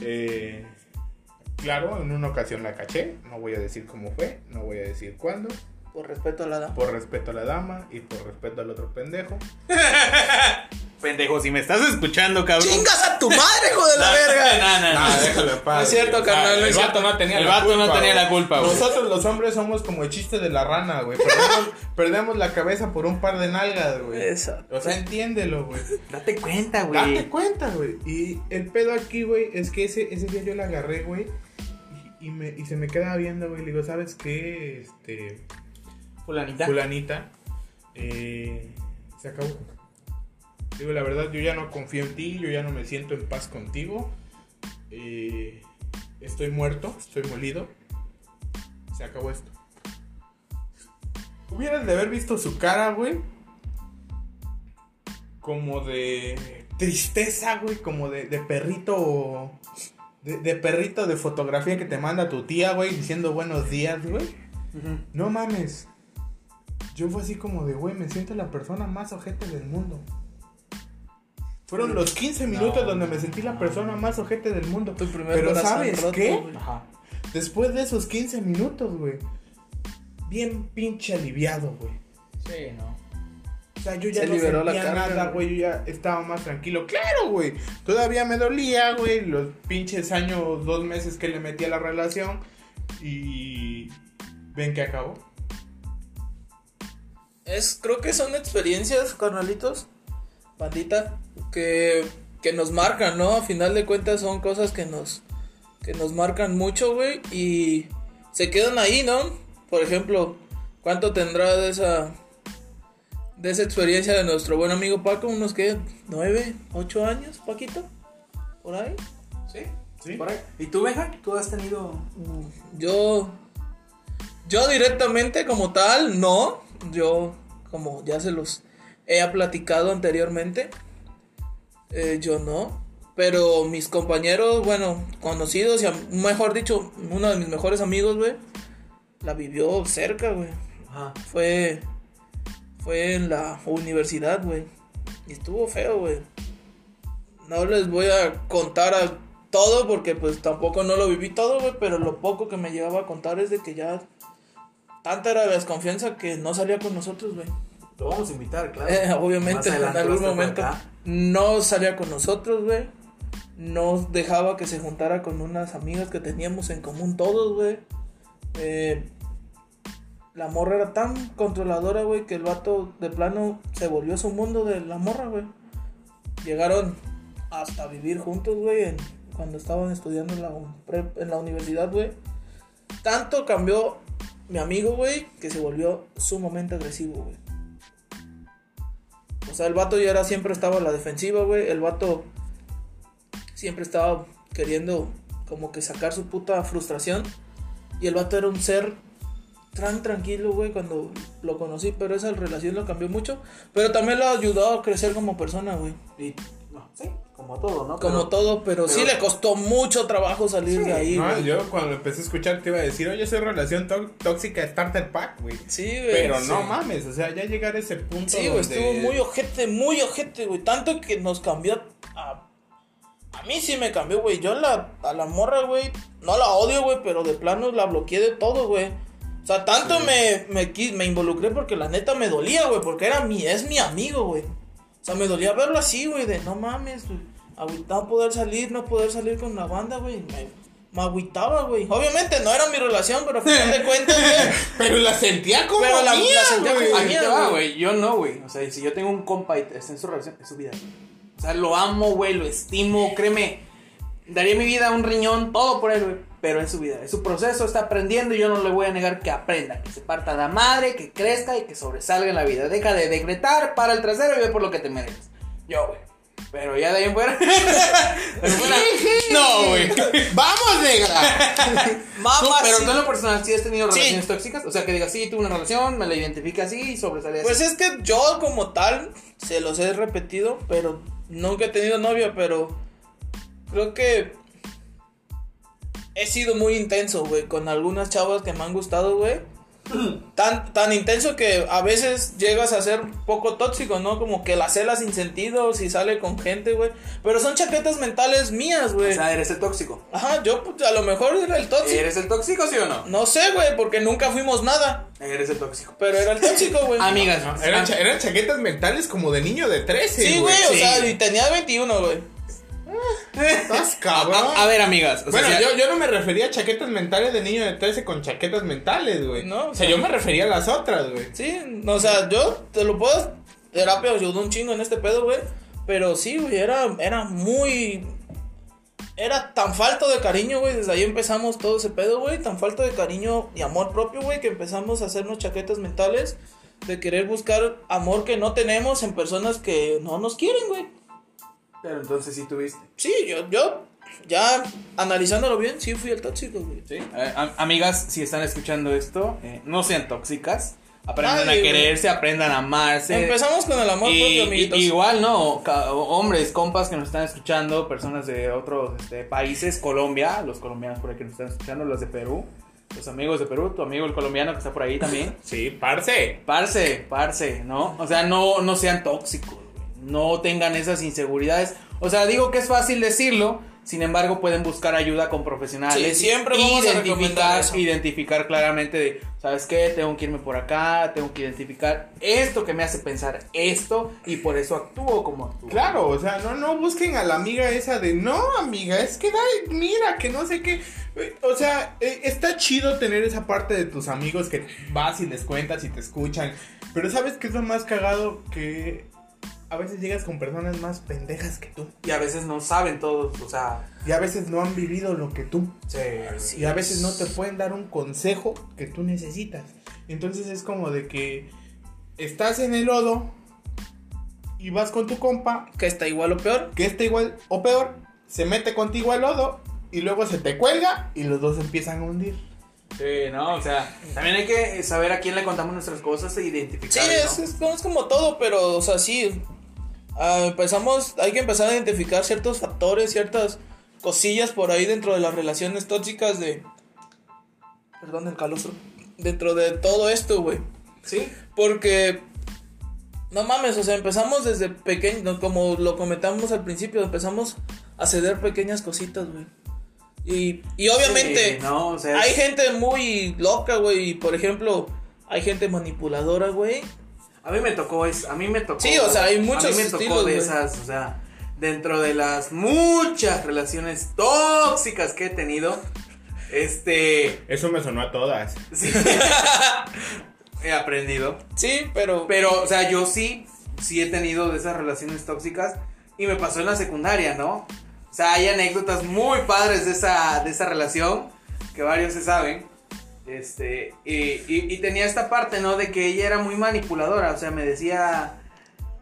S3: Eh, claro, en una ocasión la caché, no voy a decir cómo fue, no voy a decir cuándo,
S2: Por respeto a la dama.
S3: por respeto a la dama y por respeto al otro pendejo. <laughs>
S1: Pendejo, si me estás escuchando, cabrón.
S2: ¡Chingas a tu madre, hijo de la <laughs> verga!
S1: No, no, no.
S3: Ah, déjalo paz,
S2: No es cierto,
S3: güey.
S2: carnal, no es cierto.
S3: no tenía
S1: El
S3: la
S1: vato no
S3: culpa,
S1: tenía
S3: güey.
S1: la culpa, güey.
S3: Nosotros los hombres somos como el chiste de la rana, güey. Perdemos, <laughs> perdemos la cabeza por un par de nalgas, güey.
S2: Exacto.
S3: O sea, entiéndelo, güey.
S1: Date cuenta,
S3: Date
S1: güey.
S3: cuenta, güey. Y el pedo aquí, güey, es que ese, ese día yo la agarré, güey. Y, y me, y se me queda viendo, güey. Le digo, ¿sabes qué? Este.
S1: Fulanita.
S3: Fulanita. eh, se acabó. Digo, la verdad, yo ya no confío en ti. Yo ya no me siento en paz contigo. eh, estoy muerto, estoy molido. Se acabó esto. Hubieras de haber visto su cara, güey. Como de tristeza, güey. Como de, de perrito. De, de perrito de fotografía que te manda tu tía, güey. Diciendo buenos días, güey. No mames. Yo fue así como de, güey, me siento la persona más ojete del mundo. Fueron los 15 minutos
S1: No,
S3: donde me sentí la persona más ojete del mundo.
S2: Tu primer
S3: Pero ¿sabes
S2: roto,
S3: qué?
S2: güey.
S1: Ajá.
S3: Después de esos 15 minutos, güey. Bien pinche aliviado, güey.
S1: Sí, no.
S3: O sea, yo ya
S2: Se
S3: no
S2: liberó la
S3: sentía
S2: carga,
S3: nada,
S2: güey.
S3: güey. Yo ya estaba más tranquilo. Claro, güey. Todavía me dolía, güey. Los pinches años, dos meses que le metí a la relación. Y... ¿Ven que acabó?
S2: Es, creo que son experiencias, carnalitos, bandita, que, que nos marcan, ¿no? A final de cuentas son cosas que nos, que nos marcan mucho, güey, y se quedan ahí, ¿no? Por ejemplo, ¿cuánto tendrá de esa, de esa experiencia de nuestro buen amigo Paco? ¿Unos qué? ¿Nueve? ¿Ocho años, Paquito? ¿Por ahí?
S1: Sí.
S3: Sí.
S1: Por ahí. ¿Y tú, Benja? ¿Tú has tenido
S2: Yo, yo directamente como tal, no. Yo, como ya se los he platicado anteriormente, eh, yo no. Pero mis compañeros, bueno, conocidos y mejor dicho, uno de mis mejores amigos, güey, la vivió cerca, güey.
S1: Ajá.
S2: Fue, fue en la universidad, güey. Y estuvo feo, güey. no les voy a contar a todo porque pues tampoco no lo viví todo, güey, pero lo poco que me llevaba a contar es de que ya tanta era la desconfianza que no salía con nosotros, güey.
S1: Lo vamos a invitar, claro.
S2: Eh, <laughs> obviamente, en algún momento
S1: acá.
S2: No salía con nosotros, güey. No dejaba que se juntara con unas amigas que teníamos en común todos, güey. Eh, la morra era tan controladora, güey, que el vato de plano se volvió su mundo de la morra, güey. Llegaron hasta vivir juntos, güey, cuando estaban estudiando en la universidad, güey. Tanto cambió mi amigo, güey, que se volvió sumamente agresivo, güey. O sea, el vato ya era, siempre estaba a la defensiva, güey. El vato siempre estaba queriendo como que sacar su puta frustración. Y el vato era un ser tan tranquilo, güey, cuando lo conocí. Pero esa relación lo cambió mucho. Pero también lo ayudó a crecer como persona, güey.
S1: Y, no, sí, como todo, ¿no?
S2: Como
S1: Pero-
S2: todo, pero, sí le costó mucho trabajo salir
S1: Sí,
S2: de ahí,
S3: No,
S2: güey.
S3: yo cuando empecé a escuchar te iba a decir, oye, soy relación tó- tóxica Starter Pack, güey.
S2: Sí, güey.
S3: Pero
S2: sí.
S3: no mames, o sea, ya llegar a ese punto.
S2: Sí, güey,
S3: donde-
S2: estuvo muy ojete, muy ojete, güey. Tanto que nos cambió a... A mí sí me cambió, güey. Yo la, a la morra, güey, no la odio, güey, pero de plano la bloqueé de todo, güey. O sea, tanto me, me, me involucré porque la neta me dolía, güey, porque era mi, es mi amigo, güey. O sea, me dolía verlo así, güey, de no mames, güey. Agüi- No poder salir, no poder salir con la banda, güey. Me, me agüitaba, güey. Obviamente no era mi relación, pero a final de <laughs> cuentas, güey.
S3: Pero la sentía como
S2: Pero la-
S3: mía,
S2: la sentía
S3: güey.
S2: como mía,
S1: te va,
S2: güey.
S1: güey. Yo no, güey. O sea, si yo tengo un compa y está en su relación, es su vida. O sea, lo amo, güey, lo estimo, créeme. Daría mi vida un riñón, todo por él, güey. Pero es su vida, es su proceso, está aprendiendo y yo no le voy a negar que aprenda, que se parta la madre, que crezca y que sobresalga en la vida. Deja de decretar para el trasero y ve por lo que te mereces. Yo, güey. Pero ya de ahí en fuera. <laughs> No, güey.
S3: ¡Vamos, negra! <laughs>
S1: Pero tú en lo personal, ¿sí has tenido
S2: Sí.
S1: relaciones tóxicas? O sea, que digas, sí, tuve una relación, me la identifica así y sobresale así.
S2: Pues es que yo como tal, se los he repetido, pero nunca he tenido novia, pero creo que he sido muy intenso, güey, con algunas chavas que me han gustado, güey. <clears throat> Tan, tan intenso que a veces llegas a ser poco tóxico, ¿no? Como que la cela sin sentido, si sale con gente, güey. Pero son chaquetas mentales mías, güey.
S1: O sea, eres el tóxico.
S2: Ajá, yo pues, a lo mejor era el tóxico.
S1: ¿Eres el tóxico, sí o no?
S2: No sé, güey, porque nunca fuimos nada.
S1: Eres el tóxico.
S2: Pero era el tóxico, güey. <laughs>
S1: Amigas,
S3: No, eran, cha- eran chaquetas mentales como de niño de 13,
S2: Sí, güey, o
S1: sí.
S2: sea, y tenía 21, güey.
S3: Estás <laughs> cabrón.
S1: a, a ver, amigas. O
S3: bueno, yo no me refería a chaquetas mentales de niño de 13 con chaquetas mentales, güey.
S2: No,
S3: o sea, yo me refería a las otras, güey.
S2: Sí, o sea, yo te lo puedo. Terapia ayudó un chingo en este pedo, güey. Pero sí, güey, era, era muy. Era tan falto de cariño, güey. Desde ahí empezamos todo ese pedo, güey. Tan falto de cariño y amor propio, güey, que empezamos a hacernos chaquetas mentales. De querer buscar amor que no tenemos en personas que no nos quieren, güey.
S1: Pero entonces sí tuviste.
S2: Sí, yo, yo, ya analizándolo bien, sí fui el tóxico, güey.
S1: Sí. Eh, am- amigas, si están escuchando esto, eh, no sean tóxicas. Aprendan a
S2: güey.
S1: quererse, aprendan a amarse.
S2: Empezamos con el amor
S1: Y-
S2: propio,
S1: y- igual, ¿no? Hombres, compas que nos están escuchando, personas de otros este, países, Colombia, los colombianos por ahí que nos están escuchando, los de Perú, los amigos de Perú, tu amigo el colombiano que está por ahí también.
S3: Sí, parce.
S1: Parce, parce, ¿no? O sea, no, no sean tóxicos. No tengan esas inseguridades. O sea, digo que es fácil decirlo. Sin embargo, pueden buscar ayuda con profesionales.
S2: Sí, siempre vamos a recomendar
S1: identificar,
S2: eso.
S1: identificar claramente de, ¿sabes qué? Tengo que irme por acá, tengo que identificar esto que me hace pensar esto y por eso actúo como actúo.
S3: Claro, o sea, no, no busquen a la amiga esa de, no, amiga, es que, ay, mira, que no sé qué. O sea, eh, está chido tener esa parte de tus amigos que vas y les cuentas y te escuchan. Pero ¿sabes qué es lo más cagado? Que a veces llegas con personas más pendejas que tú.
S1: Y a veces no saben todos, o sea,
S3: Y a veces no han vivido lo que tú.
S1: sí,
S3: Y a veces no te pueden dar un consejo que tú necesitas. Entonces es como de que estás en el lodo y vas con tu compa
S2: Que está igual o peor.
S3: que está igual o peor, se mete contigo al lodo y luego se te cuelga y los dos empiezan a hundir.
S1: Sí, no, o sea, también hay que saber a quién le contamos nuestras cosas e
S2: Sí,
S1: identificar.
S2: es, es, es como todo, pero, o sea, sí. Ah, empezamos, hay que empezar a identificar ciertos factores, ciertas cosillas por ahí dentro de las relaciones tóxicas de. Perdón, el calostro. Dentro de todo esto, güey.
S1: Sí.
S2: Porque No mames, o sea, empezamos desde pequeño, como lo comentamos al principio, empezamos a ceder pequeñas cositas, güey. Y, y obviamente
S1: Sí, no, o sea,
S2: hay gente muy loca, güey. Por ejemplo, hay gente manipuladora, güey.
S1: A mí me tocó es, a mí me tocó.
S2: Sí, o sea, hay
S1: A
S2: muchos
S1: mí me tocó de esas, o sea, dentro de las muchas relaciones tóxicas que he tenido, este,
S3: Eso me sonó a todas.
S1: sí, <laughs> he aprendido.
S2: Sí, pero.
S1: Pero, o sea, yo sí, sí he tenido de esas relaciones tóxicas y me pasó en la secundaria, ¿no? O sea, hay anécdotas muy padres de esa, de esa relación que varios se saben. Este, y, y- y tenía esta parte, ¿no? De que ella era muy manipuladora, o sea, me decía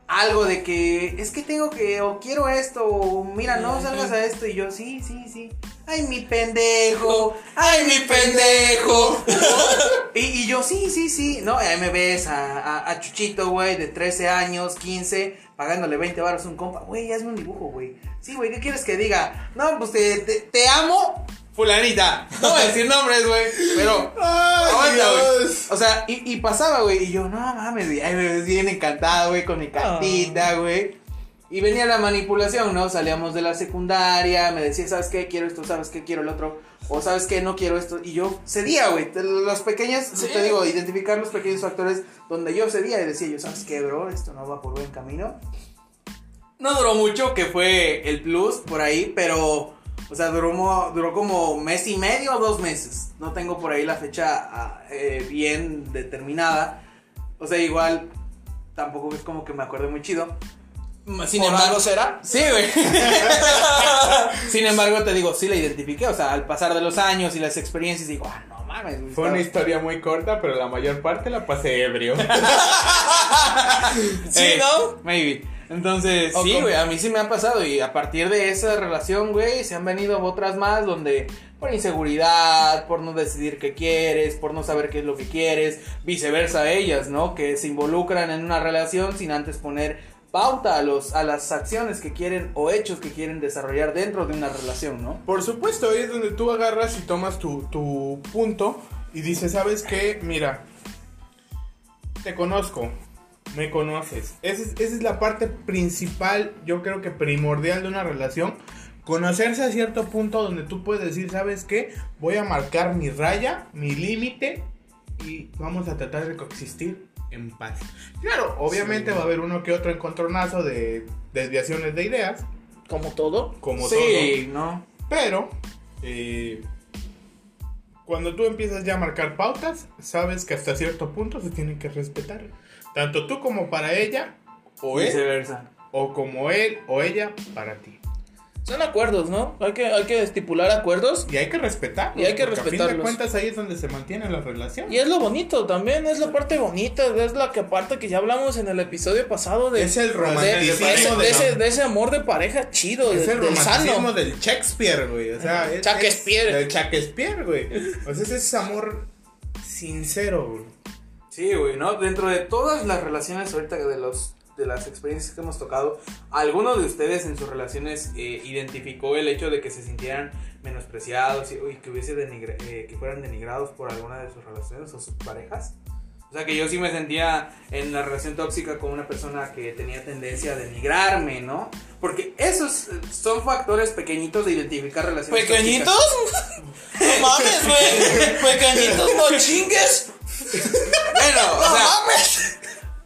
S1: algo de que es que tengo que, o quiero esto, o mira, no salgas a esto, y yo, sí, sí, sí. Ay, mi pendejo, <laughs> ay, mi pendejo. <laughs> y, y yo, sí, sí, sí. No, ahí me ves a, a- a Chuchito, güey, de 13 años, 15, pagándole 20 baros a un compa. Güey, hazme un dibujo, güey. Sí, güey, ¿qué quieres que diga? No, pues te, te, te amo, fulanita. No voy a decir nombres, güey, pero... aguanta, güey. O sea, y, y pasaba, güey, y yo, no mames, güey, ay, me ves bien encantado, güey, con mi cartita, güey. Y venía la manipulación, ¿no? Salíamos de la secundaria, me decía, ¿sabes qué? Quiero esto, ¿sabes qué? Quiero el otro. O ¿sabes qué? No quiero esto. Y yo cedía, güey. Los pequeños,
S2: Sí.
S1: te digo, identificar los pequeños factores donde yo cedía y decía yo, ¿sabes qué, bro? Esto no va por buen camino. No duró mucho, que fue el plus por ahí, pero... O sea, duró, duró como mes y medio o dos meses. No tengo por ahí la fecha ah, eh, bien determinada. O sea, igual tampoco es como que me acuerdo muy chido. Sin
S2: ¿Por
S1: embargo,
S2: algo será?
S1: Sí, güey. <laughs> Sin embargo, te digo, sí la identifiqué. O sea, al pasar de los años y las experiencias, digo, ah, no mames.
S3: Fue una historia muy corta, pero la mayor parte la pasé ebrio. <laughs>
S2: Sí,
S1: Eh,
S2: ¿no?
S1: Maybe. Entonces,
S2: O
S1: sí, güey, a mí sí me ha pasado. Y a partir de esa relación, güey, se han venido otras más donde por inseguridad, por no decidir qué quieres, por no saber qué es lo que quieres, viceversa ellas, ¿no? Que se involucran en una relación sin antes poner pauta a, los, a las acciones que quieren o hechos que quieren desarrollar dentro de una relación, ¿no?
S3: Por supuesto, ahí es donde tú agarras y tomas tu, tu punto y dices, ¿sabes qué? Mira, te conozco, me conoces. Esa es, esa es la parte principal, yo creo que primordial de una relación. Conocerse a cierto punto donde tú puedes decir, ¿sabes qué? Voy a marcar mi raya, mi límite y vamos a tratar de coexistir en paz. Claro, obviamente
S1: Sí.
S3: va a haber uno que otro encontronazo de desviaciones de ideas,
S2: Como todo.
S3: como todo.
S1: sí, ¿no?
S3: Pero, eh, cuando tú empiezas ya a marcar pautas, sabes que hasta cierto punto se tienen que respetar. Tanto tú como para ella, o él,
S1: Viceversa.
S3: o como él o ella para ti.
S2: Son acuerdos, ¿no? Hay que, hay que estipular acuerdos.
S3: Y hay que respetarlos.
S2: Y hay que
S3: porque A fin de
S2: respetarlos.
S3: cuentas ahí es donde se mantiene la relación.
S2: Y es lo bonito también, es la parte bonita, es la que aparte que ya hablamos en el episodio pasado de,
S3: Es el romanticismo
S2: de ese,
S3: de-
S2: de ese- amor de pareja chido,
S3: Es el romanticismo
S2: sano.
S3: del Shakespeare, güey. O sea, es,
S2: Shakespeare.
S3: es- del Shakespeare, güey. O sea, es ese amor sincero, güey.
S1: Sí, güey, ¿no? Dentro de todas las relaciones ahorita de los de las experiencias que hemos tocado, ¿alguno de ustedes en sus relaciones eh, identificó el hecho de que se sintieran menospreciados y, y que hubiese denigre- eh, que fueran denigrados por alguna de sus relaciones o sus parejas? O sea, que yo sí me sentía en la relación tóxica con una persona que tenía tendencia a denigrarme, ¿no? Porque esos eh, son factores pequeñitos de identificar relaciones
S2: ¿Pequeñitos? <laughs> No mames, güey. <laughs> Pequeñitos, no chingues.
S1: Bueno, o
S2: No
S1: sea,
S2: mames.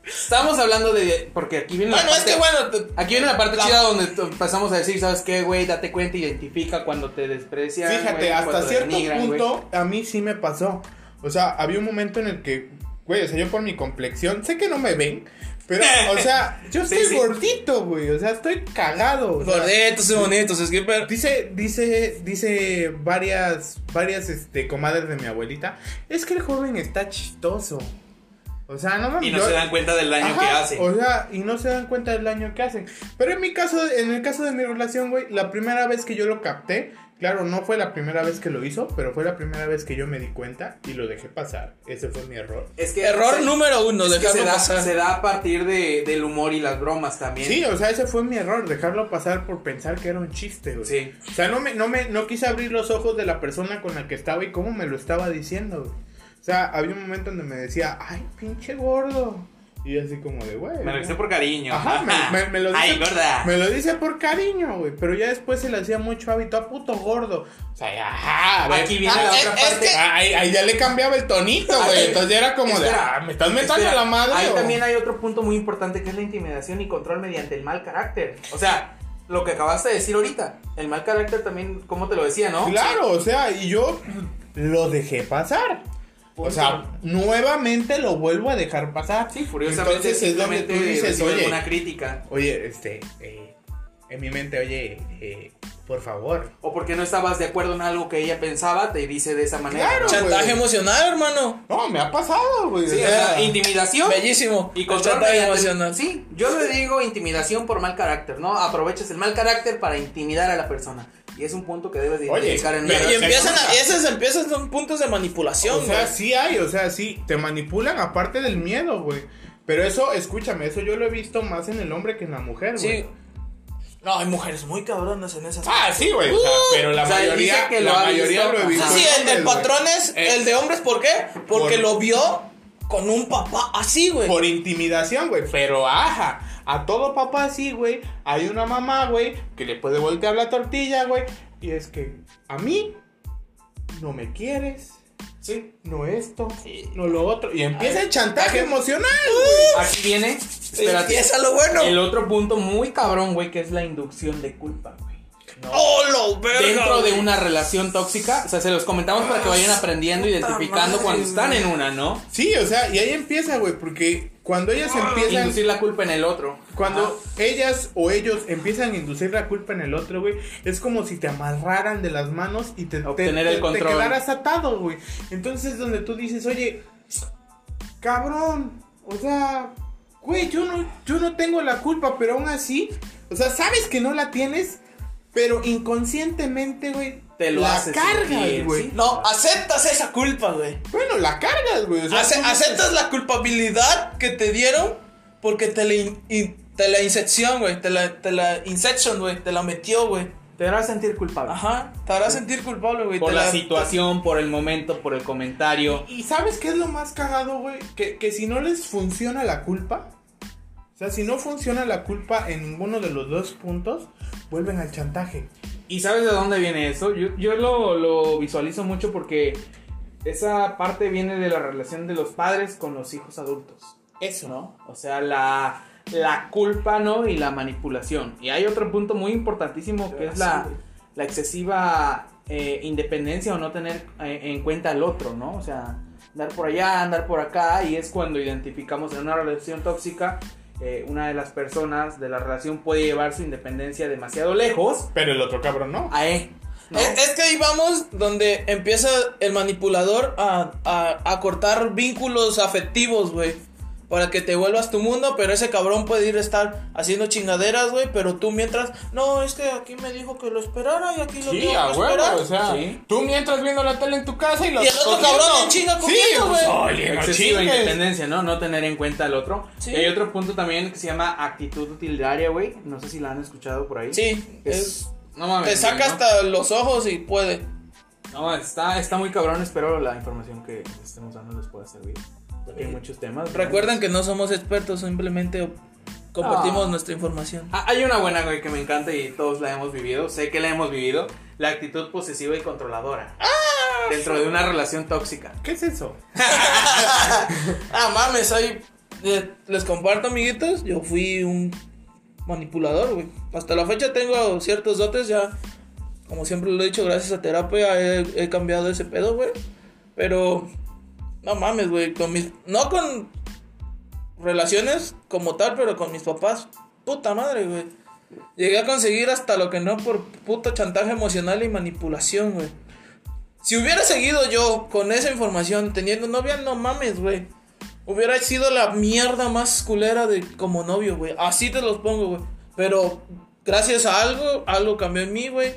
S1: estamos hablando de... Porque aquí viene la
S2: Bueno, es
S1: parte-
S2: que bueno. te-
S1: Aquí viene la parte
S2: La-
S1: chida donde pasamos a decir, ¿sabes qué, güey? Date cuenta, identifica cuando te desprecian.
S3: Fíjate,
S1: güey,
S3: hasta cierto
S1: denigran, güey.
S3: punto a mí sí me pasó. O sea, había un momento en el que, güey, o sea, yo por mi complexión, sé que no me ven, pero, <laughs> o sea, yo estoy
S1: sí.
S3: gordito, güey, o sea, estoy cagado.
S2: Gorditos y bonitos, skipper.
S3: Dice, dice, dice varias, varias, este, comadres de mi abuelita, es que el joven está chistoso. O sea, no mames.
S1: Y no
S3: yo-
S1: se dan cuenta del daño
S3: Ajá,
S1: que hace.
S3: O sea, y no se dan cuenta del daño que hacen. Pero en mi caso, en el caso de mi relación, güey, la primera vez que yo lo capté, claro, no fue la primera vez que lo hizo, pero fue la primera vez que yo me di cuenta y lo dejé pasar. Ese fue mi error.
S1: Es que
S2: Error
S1: se-
S2: número uno,
S1: es
S2: dejarlo
S1: se da,
S2: pasar.
S1: se da a partir de, del humor y las bromas también.
S3: Sí, o sea, ese fue mi error, dejarlo pasar por pensar que era un chiste, güey.
S1: Sí.
S3: O sea, no me, no me, no quise abrir los ojos de la persona con la que estaba y cómo me lo estaba diciendo, güey. O sea, había un momento donde me decía, ay, pinche gordo, Y así como de, güey.
S1: Me lo hice por cariño.
S3: Ajá, me, me- me lo dice.
S1: Ay, gorda.
S3: Me lo dice por cariño, güey. Pero ya después se le hacía mucho hábito a puto gordo. O sea, ya, ajá, a ver.
S1: Aquí viene
S2: Ah,
S1: la
S2: es-
S1: otra
S2: es
S1: parte.
S2: que-
S3: Ahí, ahí ya le cambiaba el tonito, güey. Entonces ya era como de, ah, me estás metiendo
S4: Espera,
S3: la madre.
S4: Ahí
S3: o-
S4: también hay otro punto muy importante que es la intimidación y control mediante el mal carácter. O sea, lo que acabaste de decir ahorita, el mal carácter también, como te lo decía, ¿no?
S3: Claro, o sea, y yo lo dejé pasar. O sea, nuevamente lo vuelvo a dejar pasar.
S4: Sí, furiosamente
S3: Entonces es donde tú dices,
S4: recibe
S3: oye,
S4: una crítica.
S3: oye, este, eh, en mi mente, oye, eh, por favor.
S4: O porque no estabas de acuerdo en algo que ella pensaba, te dice de esa manera.
S3: Claro.
S4: ¿no?
S2: Chantaje
S3: güey.
S2: emocional, hermano.
S3: No, me ha pasado, güey.
S4: Sí,
S3: o sea,
S4: intimidación.
S2: Bellísimo.
S4: Y control
S2: chantaje emocional.
S4: Sí, yo le digo intimidación por mal carácter, ¿no? Aprovechas el mal carácter para intimidar a la persona. Y es un punto que debes de identificar en
S2: Y
S3: se
S2: empiezan a, esos empiezan son puntos de manipulación,
S3: O sea,
S2: güey.
S3: sí hay, o sea, sí, te manipulan aparte del miedo, güey. Pero eso, escúchame, eso yo lo he visto más en el hombre que en la mujer, güey.
S2: Sí. No, hay mujeres muy cabronas en esas
S3: Ah, sí, güey. o sea, pero la
S4: o sea,
S3: mayoría,
S4: que
S3: la mayoría
S4: visto.
S3: lo he
S2: Sí,
S3: visto.
S2: sí, el, el
S3: hombres,
S2: patrón es el de hombres, ¿por qué? Porque
S3: Por-
S2: lo vio con un papá así, güey.
S3: Por intimidación, güey. Pero ajá, a todo papá así, güey. Hay una mamá, güey, que le puede voltear la tortilla, güey. Y es que a mí no me quieres.
S4: Sí.
S3: No esto, no lo otro. Y empieza el chantaje emocional,
S4: Aquí viene. Espérate.
S2: Empieza lo bueno.
S4: El otro punto muy cabrón, güey, que es la inducción de culpa, güey. ¿no?
S2: ¡Oh, lo verga!
S4: Dentro de
S2: güey!
S4: una relación tóxica, o sea, se los comentamos para que vayan aprendiendo, identificando
S2: madre,
S4: cuando están
S2: güey.
S4: en una, ¿no?
S3: Sí, o sea, y ahí empieza, güey, porque cuando ellas empiezan,
S4: Inducir la culpa en el otro.
S3: cuando ellas o ellos empiezan a inducir la culpa en el otro, güey, es como si te amarraran de las manos y te, te-
S4: Obtener el
S3: te- te
S4: control.
S3: quedaras atado, güey. Entonces es donde tú dices, oye, cabrón, o sea, güey, yo no, yo no tengo la culpa, pero aún así, o sea, sabes que no la tienes, pero inconscientemente, güey,
S4: Te lo
S3: la
S4: haces
S3: cargas,
S4: sentir,
S3: güey.
S4: ¿sí?
S2: No, aceptas esa culpa, güey.
S3: Bueno, la cargas, güey. O sea,
S2: Ace- aceptas la culpabilidad que te dieron porque te la, in- te la incepción, güey. Te la, te la inception, güey. Te la metió, güey.
S4: Te hará sentir culpable.
S2: Ajá. Te hará sentir culpable, güey.
S1: Por
S2: Te
S1: la situación, por el momento, por el comentario.
S3: ¿Y sabes qué es lo más cagado, güey? Que, que si no les funciona la culpa, o sea, si no funciona la culpa en ninguno de los dos puntos, vuelven al chantaje.
S1: ¿Y sabes de dónde viene eso? Yo, yo lo, lo visualizo mucho porque esa parte viene de la relación de los padres con los hijos adultos.
S2: Eso.
S1: ¿no? O sea, la, la culpa, ¿no? Y la manipulación. Y hay otro punto muy importantísimo que es la, la excesiva eh, independencia o no tener eh, en cuenta al otro, ¿no? O sea, andar por allá, andar por acá, y es cuando identificamos en una relación tóxica, eh, una de las personas de la relación puede llevar su independencia demasiado lejos.
S3: Pero el otro cabrón no.
S4: A E. ¿no?
S2: Es, es que ahí vamos donde empieza el manipulador a, a, a cortar vínculos afectivos, güey. Para que te vuelvas tu mundo, pero ese cabrón puede ir a estar haciendo chingaderas, güey. Pero tú mientras, no, es que aquí me dijo que lo esperara y aquí lo
S3: Sí,
S2: tengo
S3: a
S2: que
S3: huevo,
S2: esperar.
S3: o sea,
S1: Sí.
S3: tú mientras viendo la tele en tu casa y lo
S2: Y el otro cabrón en chinga comiendo, güey.
S3: oye, no
S1: excesiva
S3: chingues.
S1: independencia, ¿no? No tener en cuenta al otro.
S2: Sí.
S1: Y hay otro punto también que se llama actitud utilitaria, güey. No sé si la han escuchado por ahí.
S2: Sí,
S1: Es-
S2: es-
S1: No mames.
S2: te saca
S1: ¿no?
S2: hasta los ojos y puede.
S1: No, está, está muy cabrón. Espero la información que estemos dando les pueda servir. Hay muchos temas.
S2: Recuerden que no somos expertos, simplemente compartimos
S1: Ah.
S2: nuestra información.
S1: Ah, Hay una buena, güey, que me encanta y todos la hemos vivido. Sé que la hemos vivido. La actitud posesiva y controladora. Dentro de una relación tóxica.
S3: ¿Qué es eso? <laughs>
S2: Ah, mames, ahí eh, les comparto, amiguitos. Yo fui un manipulador, güey. Hasta la fecha tengo ciertos dotes, ya. Como siempre lo he dicho, gracias a terapia he, he cambiado ese pedo, güey. Pero, no mames, güey. Con mis. No con relaciones como tal, pero con mis papás. Puta madre, güey. Llegué a conseguir hasta lo que no por puto chantaje emocional y manipulación, güey. Si hubiera seguido yo con esa información teniendo novia, no mames, güey. Hubiera sido la mierda más culera de como novio, güey. Así te los pongo, güey. Pero gracias a algo, algo cambió en mí, güey.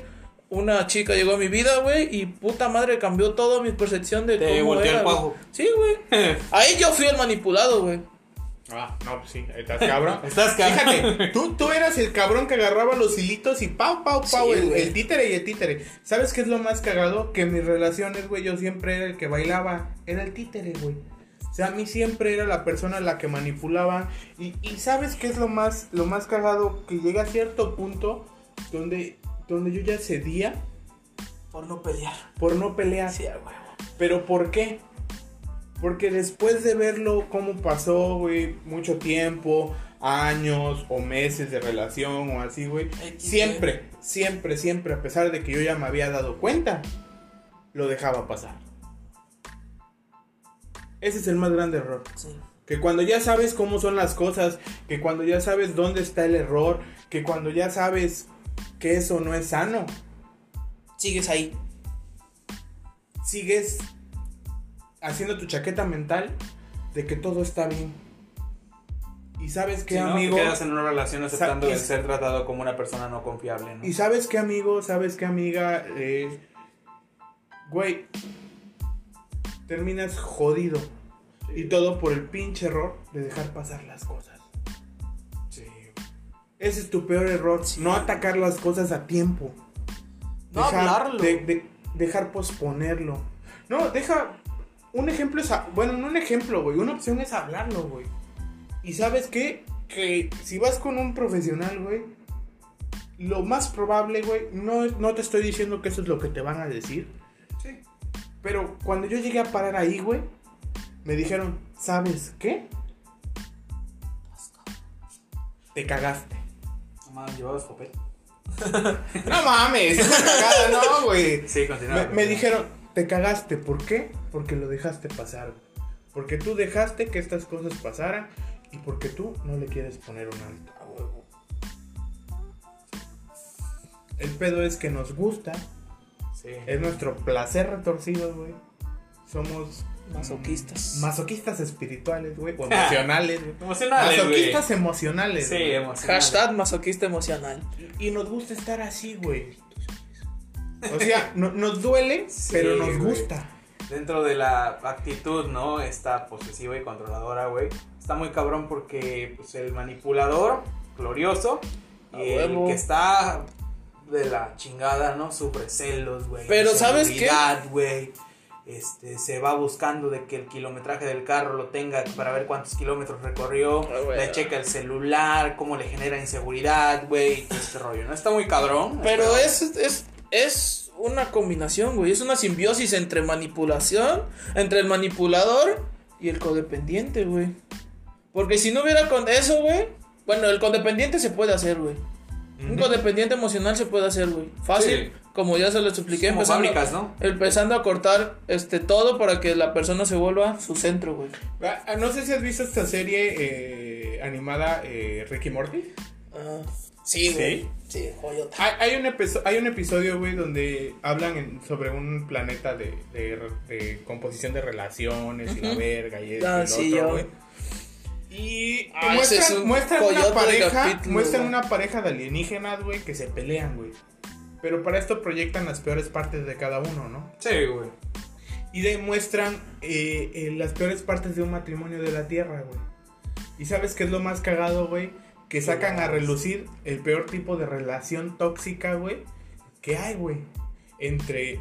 S2: Una chica llegó a mi vida, güey, y puta madre cambió toda mi percepción de
S1: Te
S2: cómo
S1: volteó
S2: era,
S1: el
S2: güey.
S1: cuajo.
S2: Sí, güey. <laughs> Ahí yo fui el manipulado, güey.
S3: Ah, no, pues sí, estás cabrón. <laughs>
S1: Estás cabrón.
S3: Fíjate, tú, tú eras el cabrón que agarraba los hilitos y pau, pau, pau,
S2: Sí,
S3: el,
S2: güey.
S3: el títere y el títere. ¿Sabes qué es lo más cagado? Que en mis relaciones, güey, yo siempre era el que bailaba. Era el títere, güey. sea, a mí siempre era la persona la que manipulaban. Y, y sabes qué es lo más, lo más cagado? Que llega a cierto punto donde, donde yo ya cedía
S2: Por no pelear.
S3: por no pelear.
S2: Sí.
S3: ¿Pero por qué? Porque después de verlo cómo pasó, güey, mucho tiempo, años o meses de relación o así, güey, siempre, siempre, siempre, a pesar de que yo ya me había dado cuenta, lo dejaba pasar. Ese es el más grande error.
S2: Sí.
S3: Que cuando ya sabes cómo son las cosas, que cuando ya sabes dónde está el error, que cuando ya sabes que eso no es sano,
S2: Sigues ahí.
S3: sigues haciendo tu chaqueta mental de que todo está bien. Y sabes que
S1: Sí, ¿no?
S3: amigo,
S1: Te quedas en una relación aceptando el ser tratado como una persona no confiable, ¿no?
S3: y sabes que amigo, sabes que amiga, eh, güey, terminas jodido. Y todo por el pinche error de dejar pasar las cosas. Ese es tu peor error,
S2: Sí.
S3: no atacar las cosas a tiempo.
S2: No hablarlo.
S3: de- de- dejar posponerlo. No, deja. Un ejemplo es. a- bueno, no un ejemplo, güey. Una opción es hablarlo, güey. Y sabes qué? Que si vas con un profesional, güey. Lo más probable, güey. No, no te estoy diciendo que eso es lo que te van a decir.
S1: Sí.
S3: Pero cuando yo llegué a parar ahí, güey. Me dijeron, ¿sabes qué? Te cagaste.
S1: No mames, llevabas papel. <laughs>
S3: No mames, es una cagada, no, güey.
S1: Sí, continúa.
S3: Me, dijeron, te cagaste, ¿por qué? Porque lo dejaste pasar. Porque tú dejaste que estas cosas pasaran y porque tú no le quieres poner un alto.
S2: A huevo.
S3: El pedo es que nos gusta,
S1: Sí.
S3: es nuestro placer retorcido, güey. Somos
S2: Masoquistas.
S3: masoquistas espirituales, güey, o <laughs> emocionales, güey.
S1: Emocionales, güey.
S3: Masoquistas emocionales.
S1: Sí,
S3: güey.
S1: emocionales.
S2: Hashtag masoquista emocional.
S3: Y nos gusta estar así, güey. O sea, no- nos duele, <laughs>
S1: Sí,
S3: pero nos gusta.
S1: Dentro de la actitud, ¿no? Esta posesiva y controladora, güey. Está muy cabrón porque pues, el manipulador, glorioso, y el que está de la chingada, ¿no? Sufre celos, güey.
S2: Pero, ¿sabes qué?
S1: güey. Este, se va buscando de que el kilometraje del carro lo tenga para ver cuántos kilómetros recorrió.
S2: Ah,
S1: le checa el celular, cómo le genera inseguridad, güey. todo Este rollo, ¿no? Está muy cabrón.
S2: Pero es, es, es una combinación, güey. Es una simbiosis entre manipulación, entre el manipulador y el codependiente, güey. Porque si no hubiera con eso, güey. Bueno, el codependiente se puede hacer, güey. Un codependiente emocional se puede hacer, güey. Fácil,
S1: Sí.
S2: como ya se lo expliqué,
S1: Como
S2: empezando,
S1: fábricas, ¿no?
S2: empezando a cortar este todo para que la persona se vuelva su centro, güey.
S3: Ah, No sé si has visto esta serie eh, animada eh, Ricky Morty.
S2: Ah, sí, güey. Sí, joyota.
S3: Hay, hay un, hay un episodio, güey, donde hablan en- sobre un planeta de, de- de composición de relaciones y la verga y esto
S2: Ah,
S3: y lo
S2: sí,
S3: otro,
S2: yo.
S3: güey. Y
S2: Ah,
S3: muestran,
S2: es un
S3: muestran una pareja, muestran una pareja de alienígenas, güey, que se pelean, güey. Pero para esto proyectan las peores partes de cada uno, ¿no?
S1: Sí, güey.
S3: Y demuestran eh, eh, las peores partes de un matrimonio de la Tierra, güey. ¿Y sabes qué es lo más cagado, güey? Que sacan a relucir el peor tipo de relación tóxica, güey, que hay, güey. Entre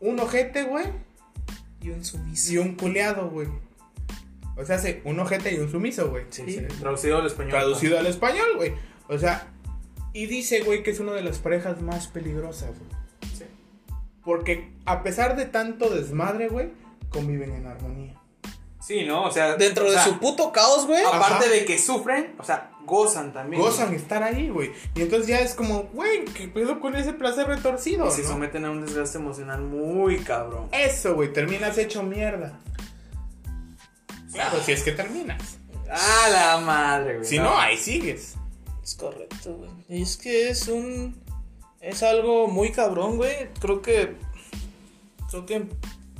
S3: un ojete, güey,
S2: Y un sumiso.
S3: y un culeado, güey. O sea, hace un ojete y un sumiso, güey.
S1: Sí, sí. Traducido al español.
S3: Traducido al español, güey. O sea, y dice, güey, que es una de las parejas más peligrosas, güey.
S1: Sí.
S3: Porque a pesar de tanto desmadre, güey, conviven en armonía.
S1: Sí, ¿no? O sea.
S2: Dentro
S1: o
S2: de
S1: sea,
S2: su puto caos, güey.
S1: Aparte
S3: Ajá.
S1: de que sufren, o sea, gozan también.
S3: Gozan estar ahí, güey. Y entonces ya es como, güey, ¿qué pedo con ese placer retorcido?
S1: Y se
S3: no?
S1: someten a un desgaste emocional muy cabrón.
S3: Eso, güey, terminas hecho mierda. Claro, si es que terminas.
S1: ¡Ah, la madre, güey!
S3: Si no, ahí sigues.
S2: Es correcto, güey. Y es que es un. Es algo muy cabrón, güey. Creo que. Creo que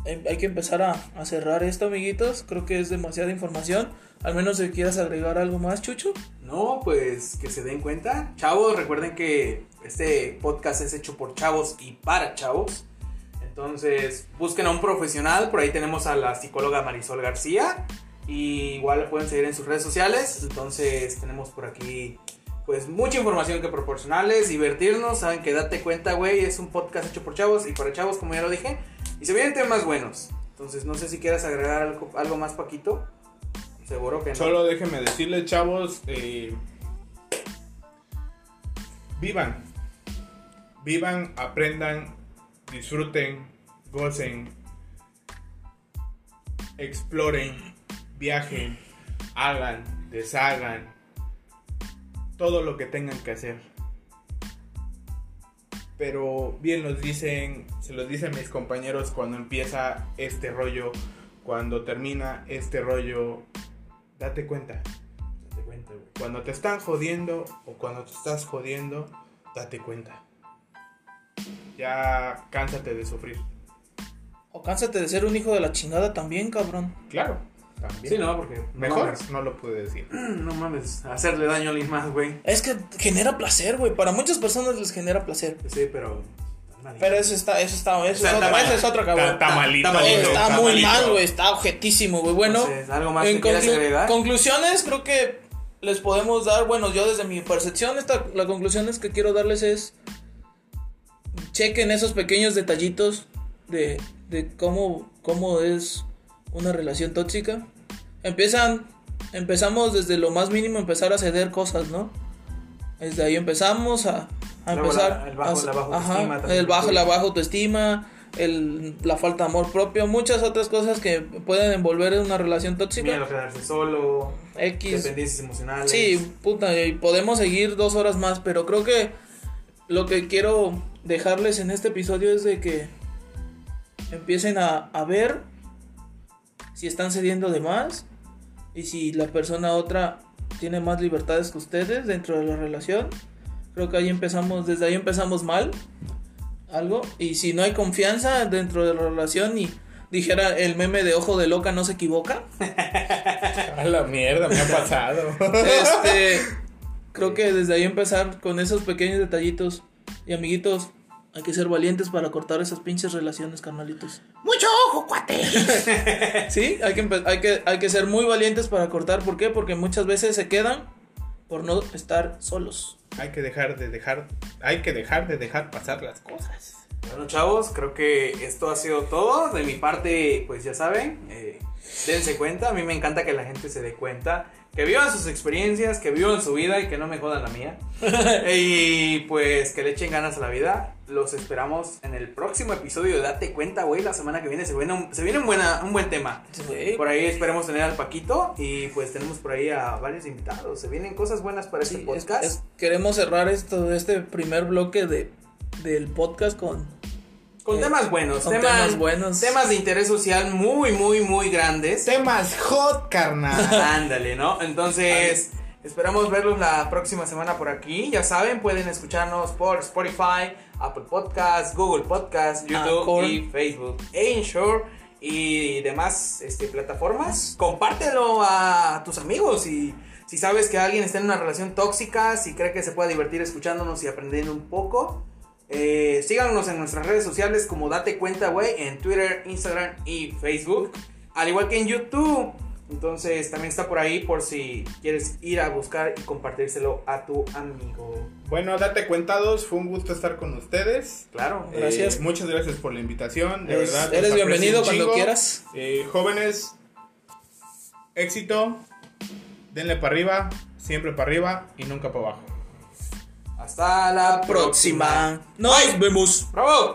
S2: em- hay que empezar a, a cerrar esto, amiguitos. Creo que es demasiada información. Al menos si quieras agregar algo más, Chucho.
S1: No, pues que se den cuenta. Chavos, recuerden que este podcast es hecho por chavos y para chavos. Entonces, busquen a un profesional. Por ahí tenemos a la psicóloga Marisol García. Y igual pueden seguir en sus redes sociales. Entonces, tenemos por aquí pues mucha información que proporcionarles, divertirnos. Saben que date cuenta, güey, es un podcast hecho por chavos y para chavos, como ya lo dije. Y se vienen temas buenos. Entonces, no sé si quieras agregar algo, algo más, Paquito. Seguro que no.
S3: Solo déjenme decirles, chavos, eh, vivan. Vivan, aprendan, disfruten, gocen, exploren, viajen, hagan, deshagan, todo lo que tengan que hacer. Pero bien los dicen, se los dicen mis compañeros cuando empieza este rollo, cuando termina este rollo, date cuenta.
S1: Date cuenta, güey.
S3: Cuando te están jodiendo o cuando te estás jodiendo, date cuenta. Ya cánsate de sufrir.
S2: O cánsate de ser un hijo de la chingada también, cabrón.
S3: Claro, también.
S1: Sí, no, porque.
S3: Mejor
S1: No
S3: lo pude decir. <clears throat>
S1: no mames, hacerle daño a alguien más, güey.
S2: Es que genera placer, güey. Para muchas personas les genera placer.
S1: Sí, pero.
S2: Pero eso está, eso está, eso es otro, eso es otro cabrón.
S3: Está malito.
S1: Está malito.
S2: Está muy mal, güey. Está objetísimo, güey. Bueno,
S1: Entonces, ¿algo más
S2: en
S1: que
S2: conclu-
S1: agregar?
S2: conclusiones, creo que les podemos dar. Bueno, yo desde mi percepción, esta, la conclusión es que quiero darles es. Chequen esos pequeños detallitos de, de cómo, cómo es una relación tóxica. Empiezan, empezamos desde lo más mínimo, empezar a ceder cosas, ¿no? Desde ahí empezamos a, empezar.
S1: la- el bajo-
S2: a-
S1: la baja
S2: ajá,
S1: autoestima
S2: el bajo, la baja autoestima, el, la falta de amor propio, muchas otras cosas que pueden envolver en una relación tóxica.
S1: Miedo a quedarse solo.
S2: X.
S1: Dependencias emocionales.
S2: Sí, puta, y podemos seguir dos horas más, pero creo que lo que quiero dejarles en este episodio es de que empiecen a, a ver si están cediendo de más y si la persona otra tiene más libertades que ustedes dentro de la relación. Creo que ahí empezamos, desde ahí empezamos mal, algo. Y si no hay confianza dentro de la relación y dijera el meme de ojo de loca no se equivoca, <laughs>
S3: A la mierda, me ha pasado.
S2: Este, <laughs> creo que desde ahí empezar con esos pequeños detallitos. Y amiguitos, hay que ser valientes para cortar esas pinches relaciones, carnalitos.
S3: Mucho ojo, cuate. <laughs>
S2: Sí, hay que, hay que, hay que ser muy valientes para cortar. ¿Por qué? Porque muchas veces se quedan por no estar solos.
S3: Hay que dejar de dejar, hay que dejar de dejar pasar las cosas.
S1: Bueno, chavos, creo que esto ha sido todo. De mi parte, pues ya saben, eh, dense cuenta. A mí me encanta que la gente se dé cuenta. Que vivan sus experiencias, que vivan su vida y que no me jodan la mía. <laughs> y pues que le echen ganas a la vida. Los esperamos en el próximo episodio de Date Cuenta, güey. La semana que viene se viene un, se viene un, buena, un buen tema. Por ahí esperemos tener al Paquito y pues tenemos por ahí a varios invitados. Se vienen cosas buenas para este
S2: Sí, es-
S1: podcast.
S2: es- queremos cerrar esto, este primer bloque de, del podcast con...
S1: con
S2: eh,
S1: temas buenos,
S2: con
S1: temas,
S2: temas buenos.
S1: temas de interés social muy, muy, muy grandes.
S3: Temas hot, carnal. <laughs>
S1: Ándale, ¿no? Entonces, esperamos verlos la próxima semana por aquí. Ya saben, pueden escucharnos por Spotify, Apple Podcasts, Google Podcasts, YouTube
S2: Anchor.
S1: y Facebook, Anchor y demás este, plataformas. Compártelo a tus amigos y si sabes que alguien está en una relación tóxica, si cree que se puede divertir escuchándonos y aprendiendo un poco. Eh, síganos en nuestras redes sociales como Date Cuenta, güey, en Twitter, Instagram y Facebook. Al igual que en YouTube. Entonces también está por ahí por si quieres ir a buscar y compartírselo a tu amigo.
S3: Bueno, date cuentados, fue un gusto estar con ustedes.
S1: Claro.
S3: Eh,
S2: Gracias.
S3: muchas gracias por la invitación, de
S2: Eres-
S3: verdad.
S2: eres bienvenido cuando quieras.
S3: Eh, jóvenes, éxito, denle para arriba, siempre para arriba y nunca para abajo.
S1: Hasta la
S2: próxima. Nos vemos.
S1: ¡Bravo!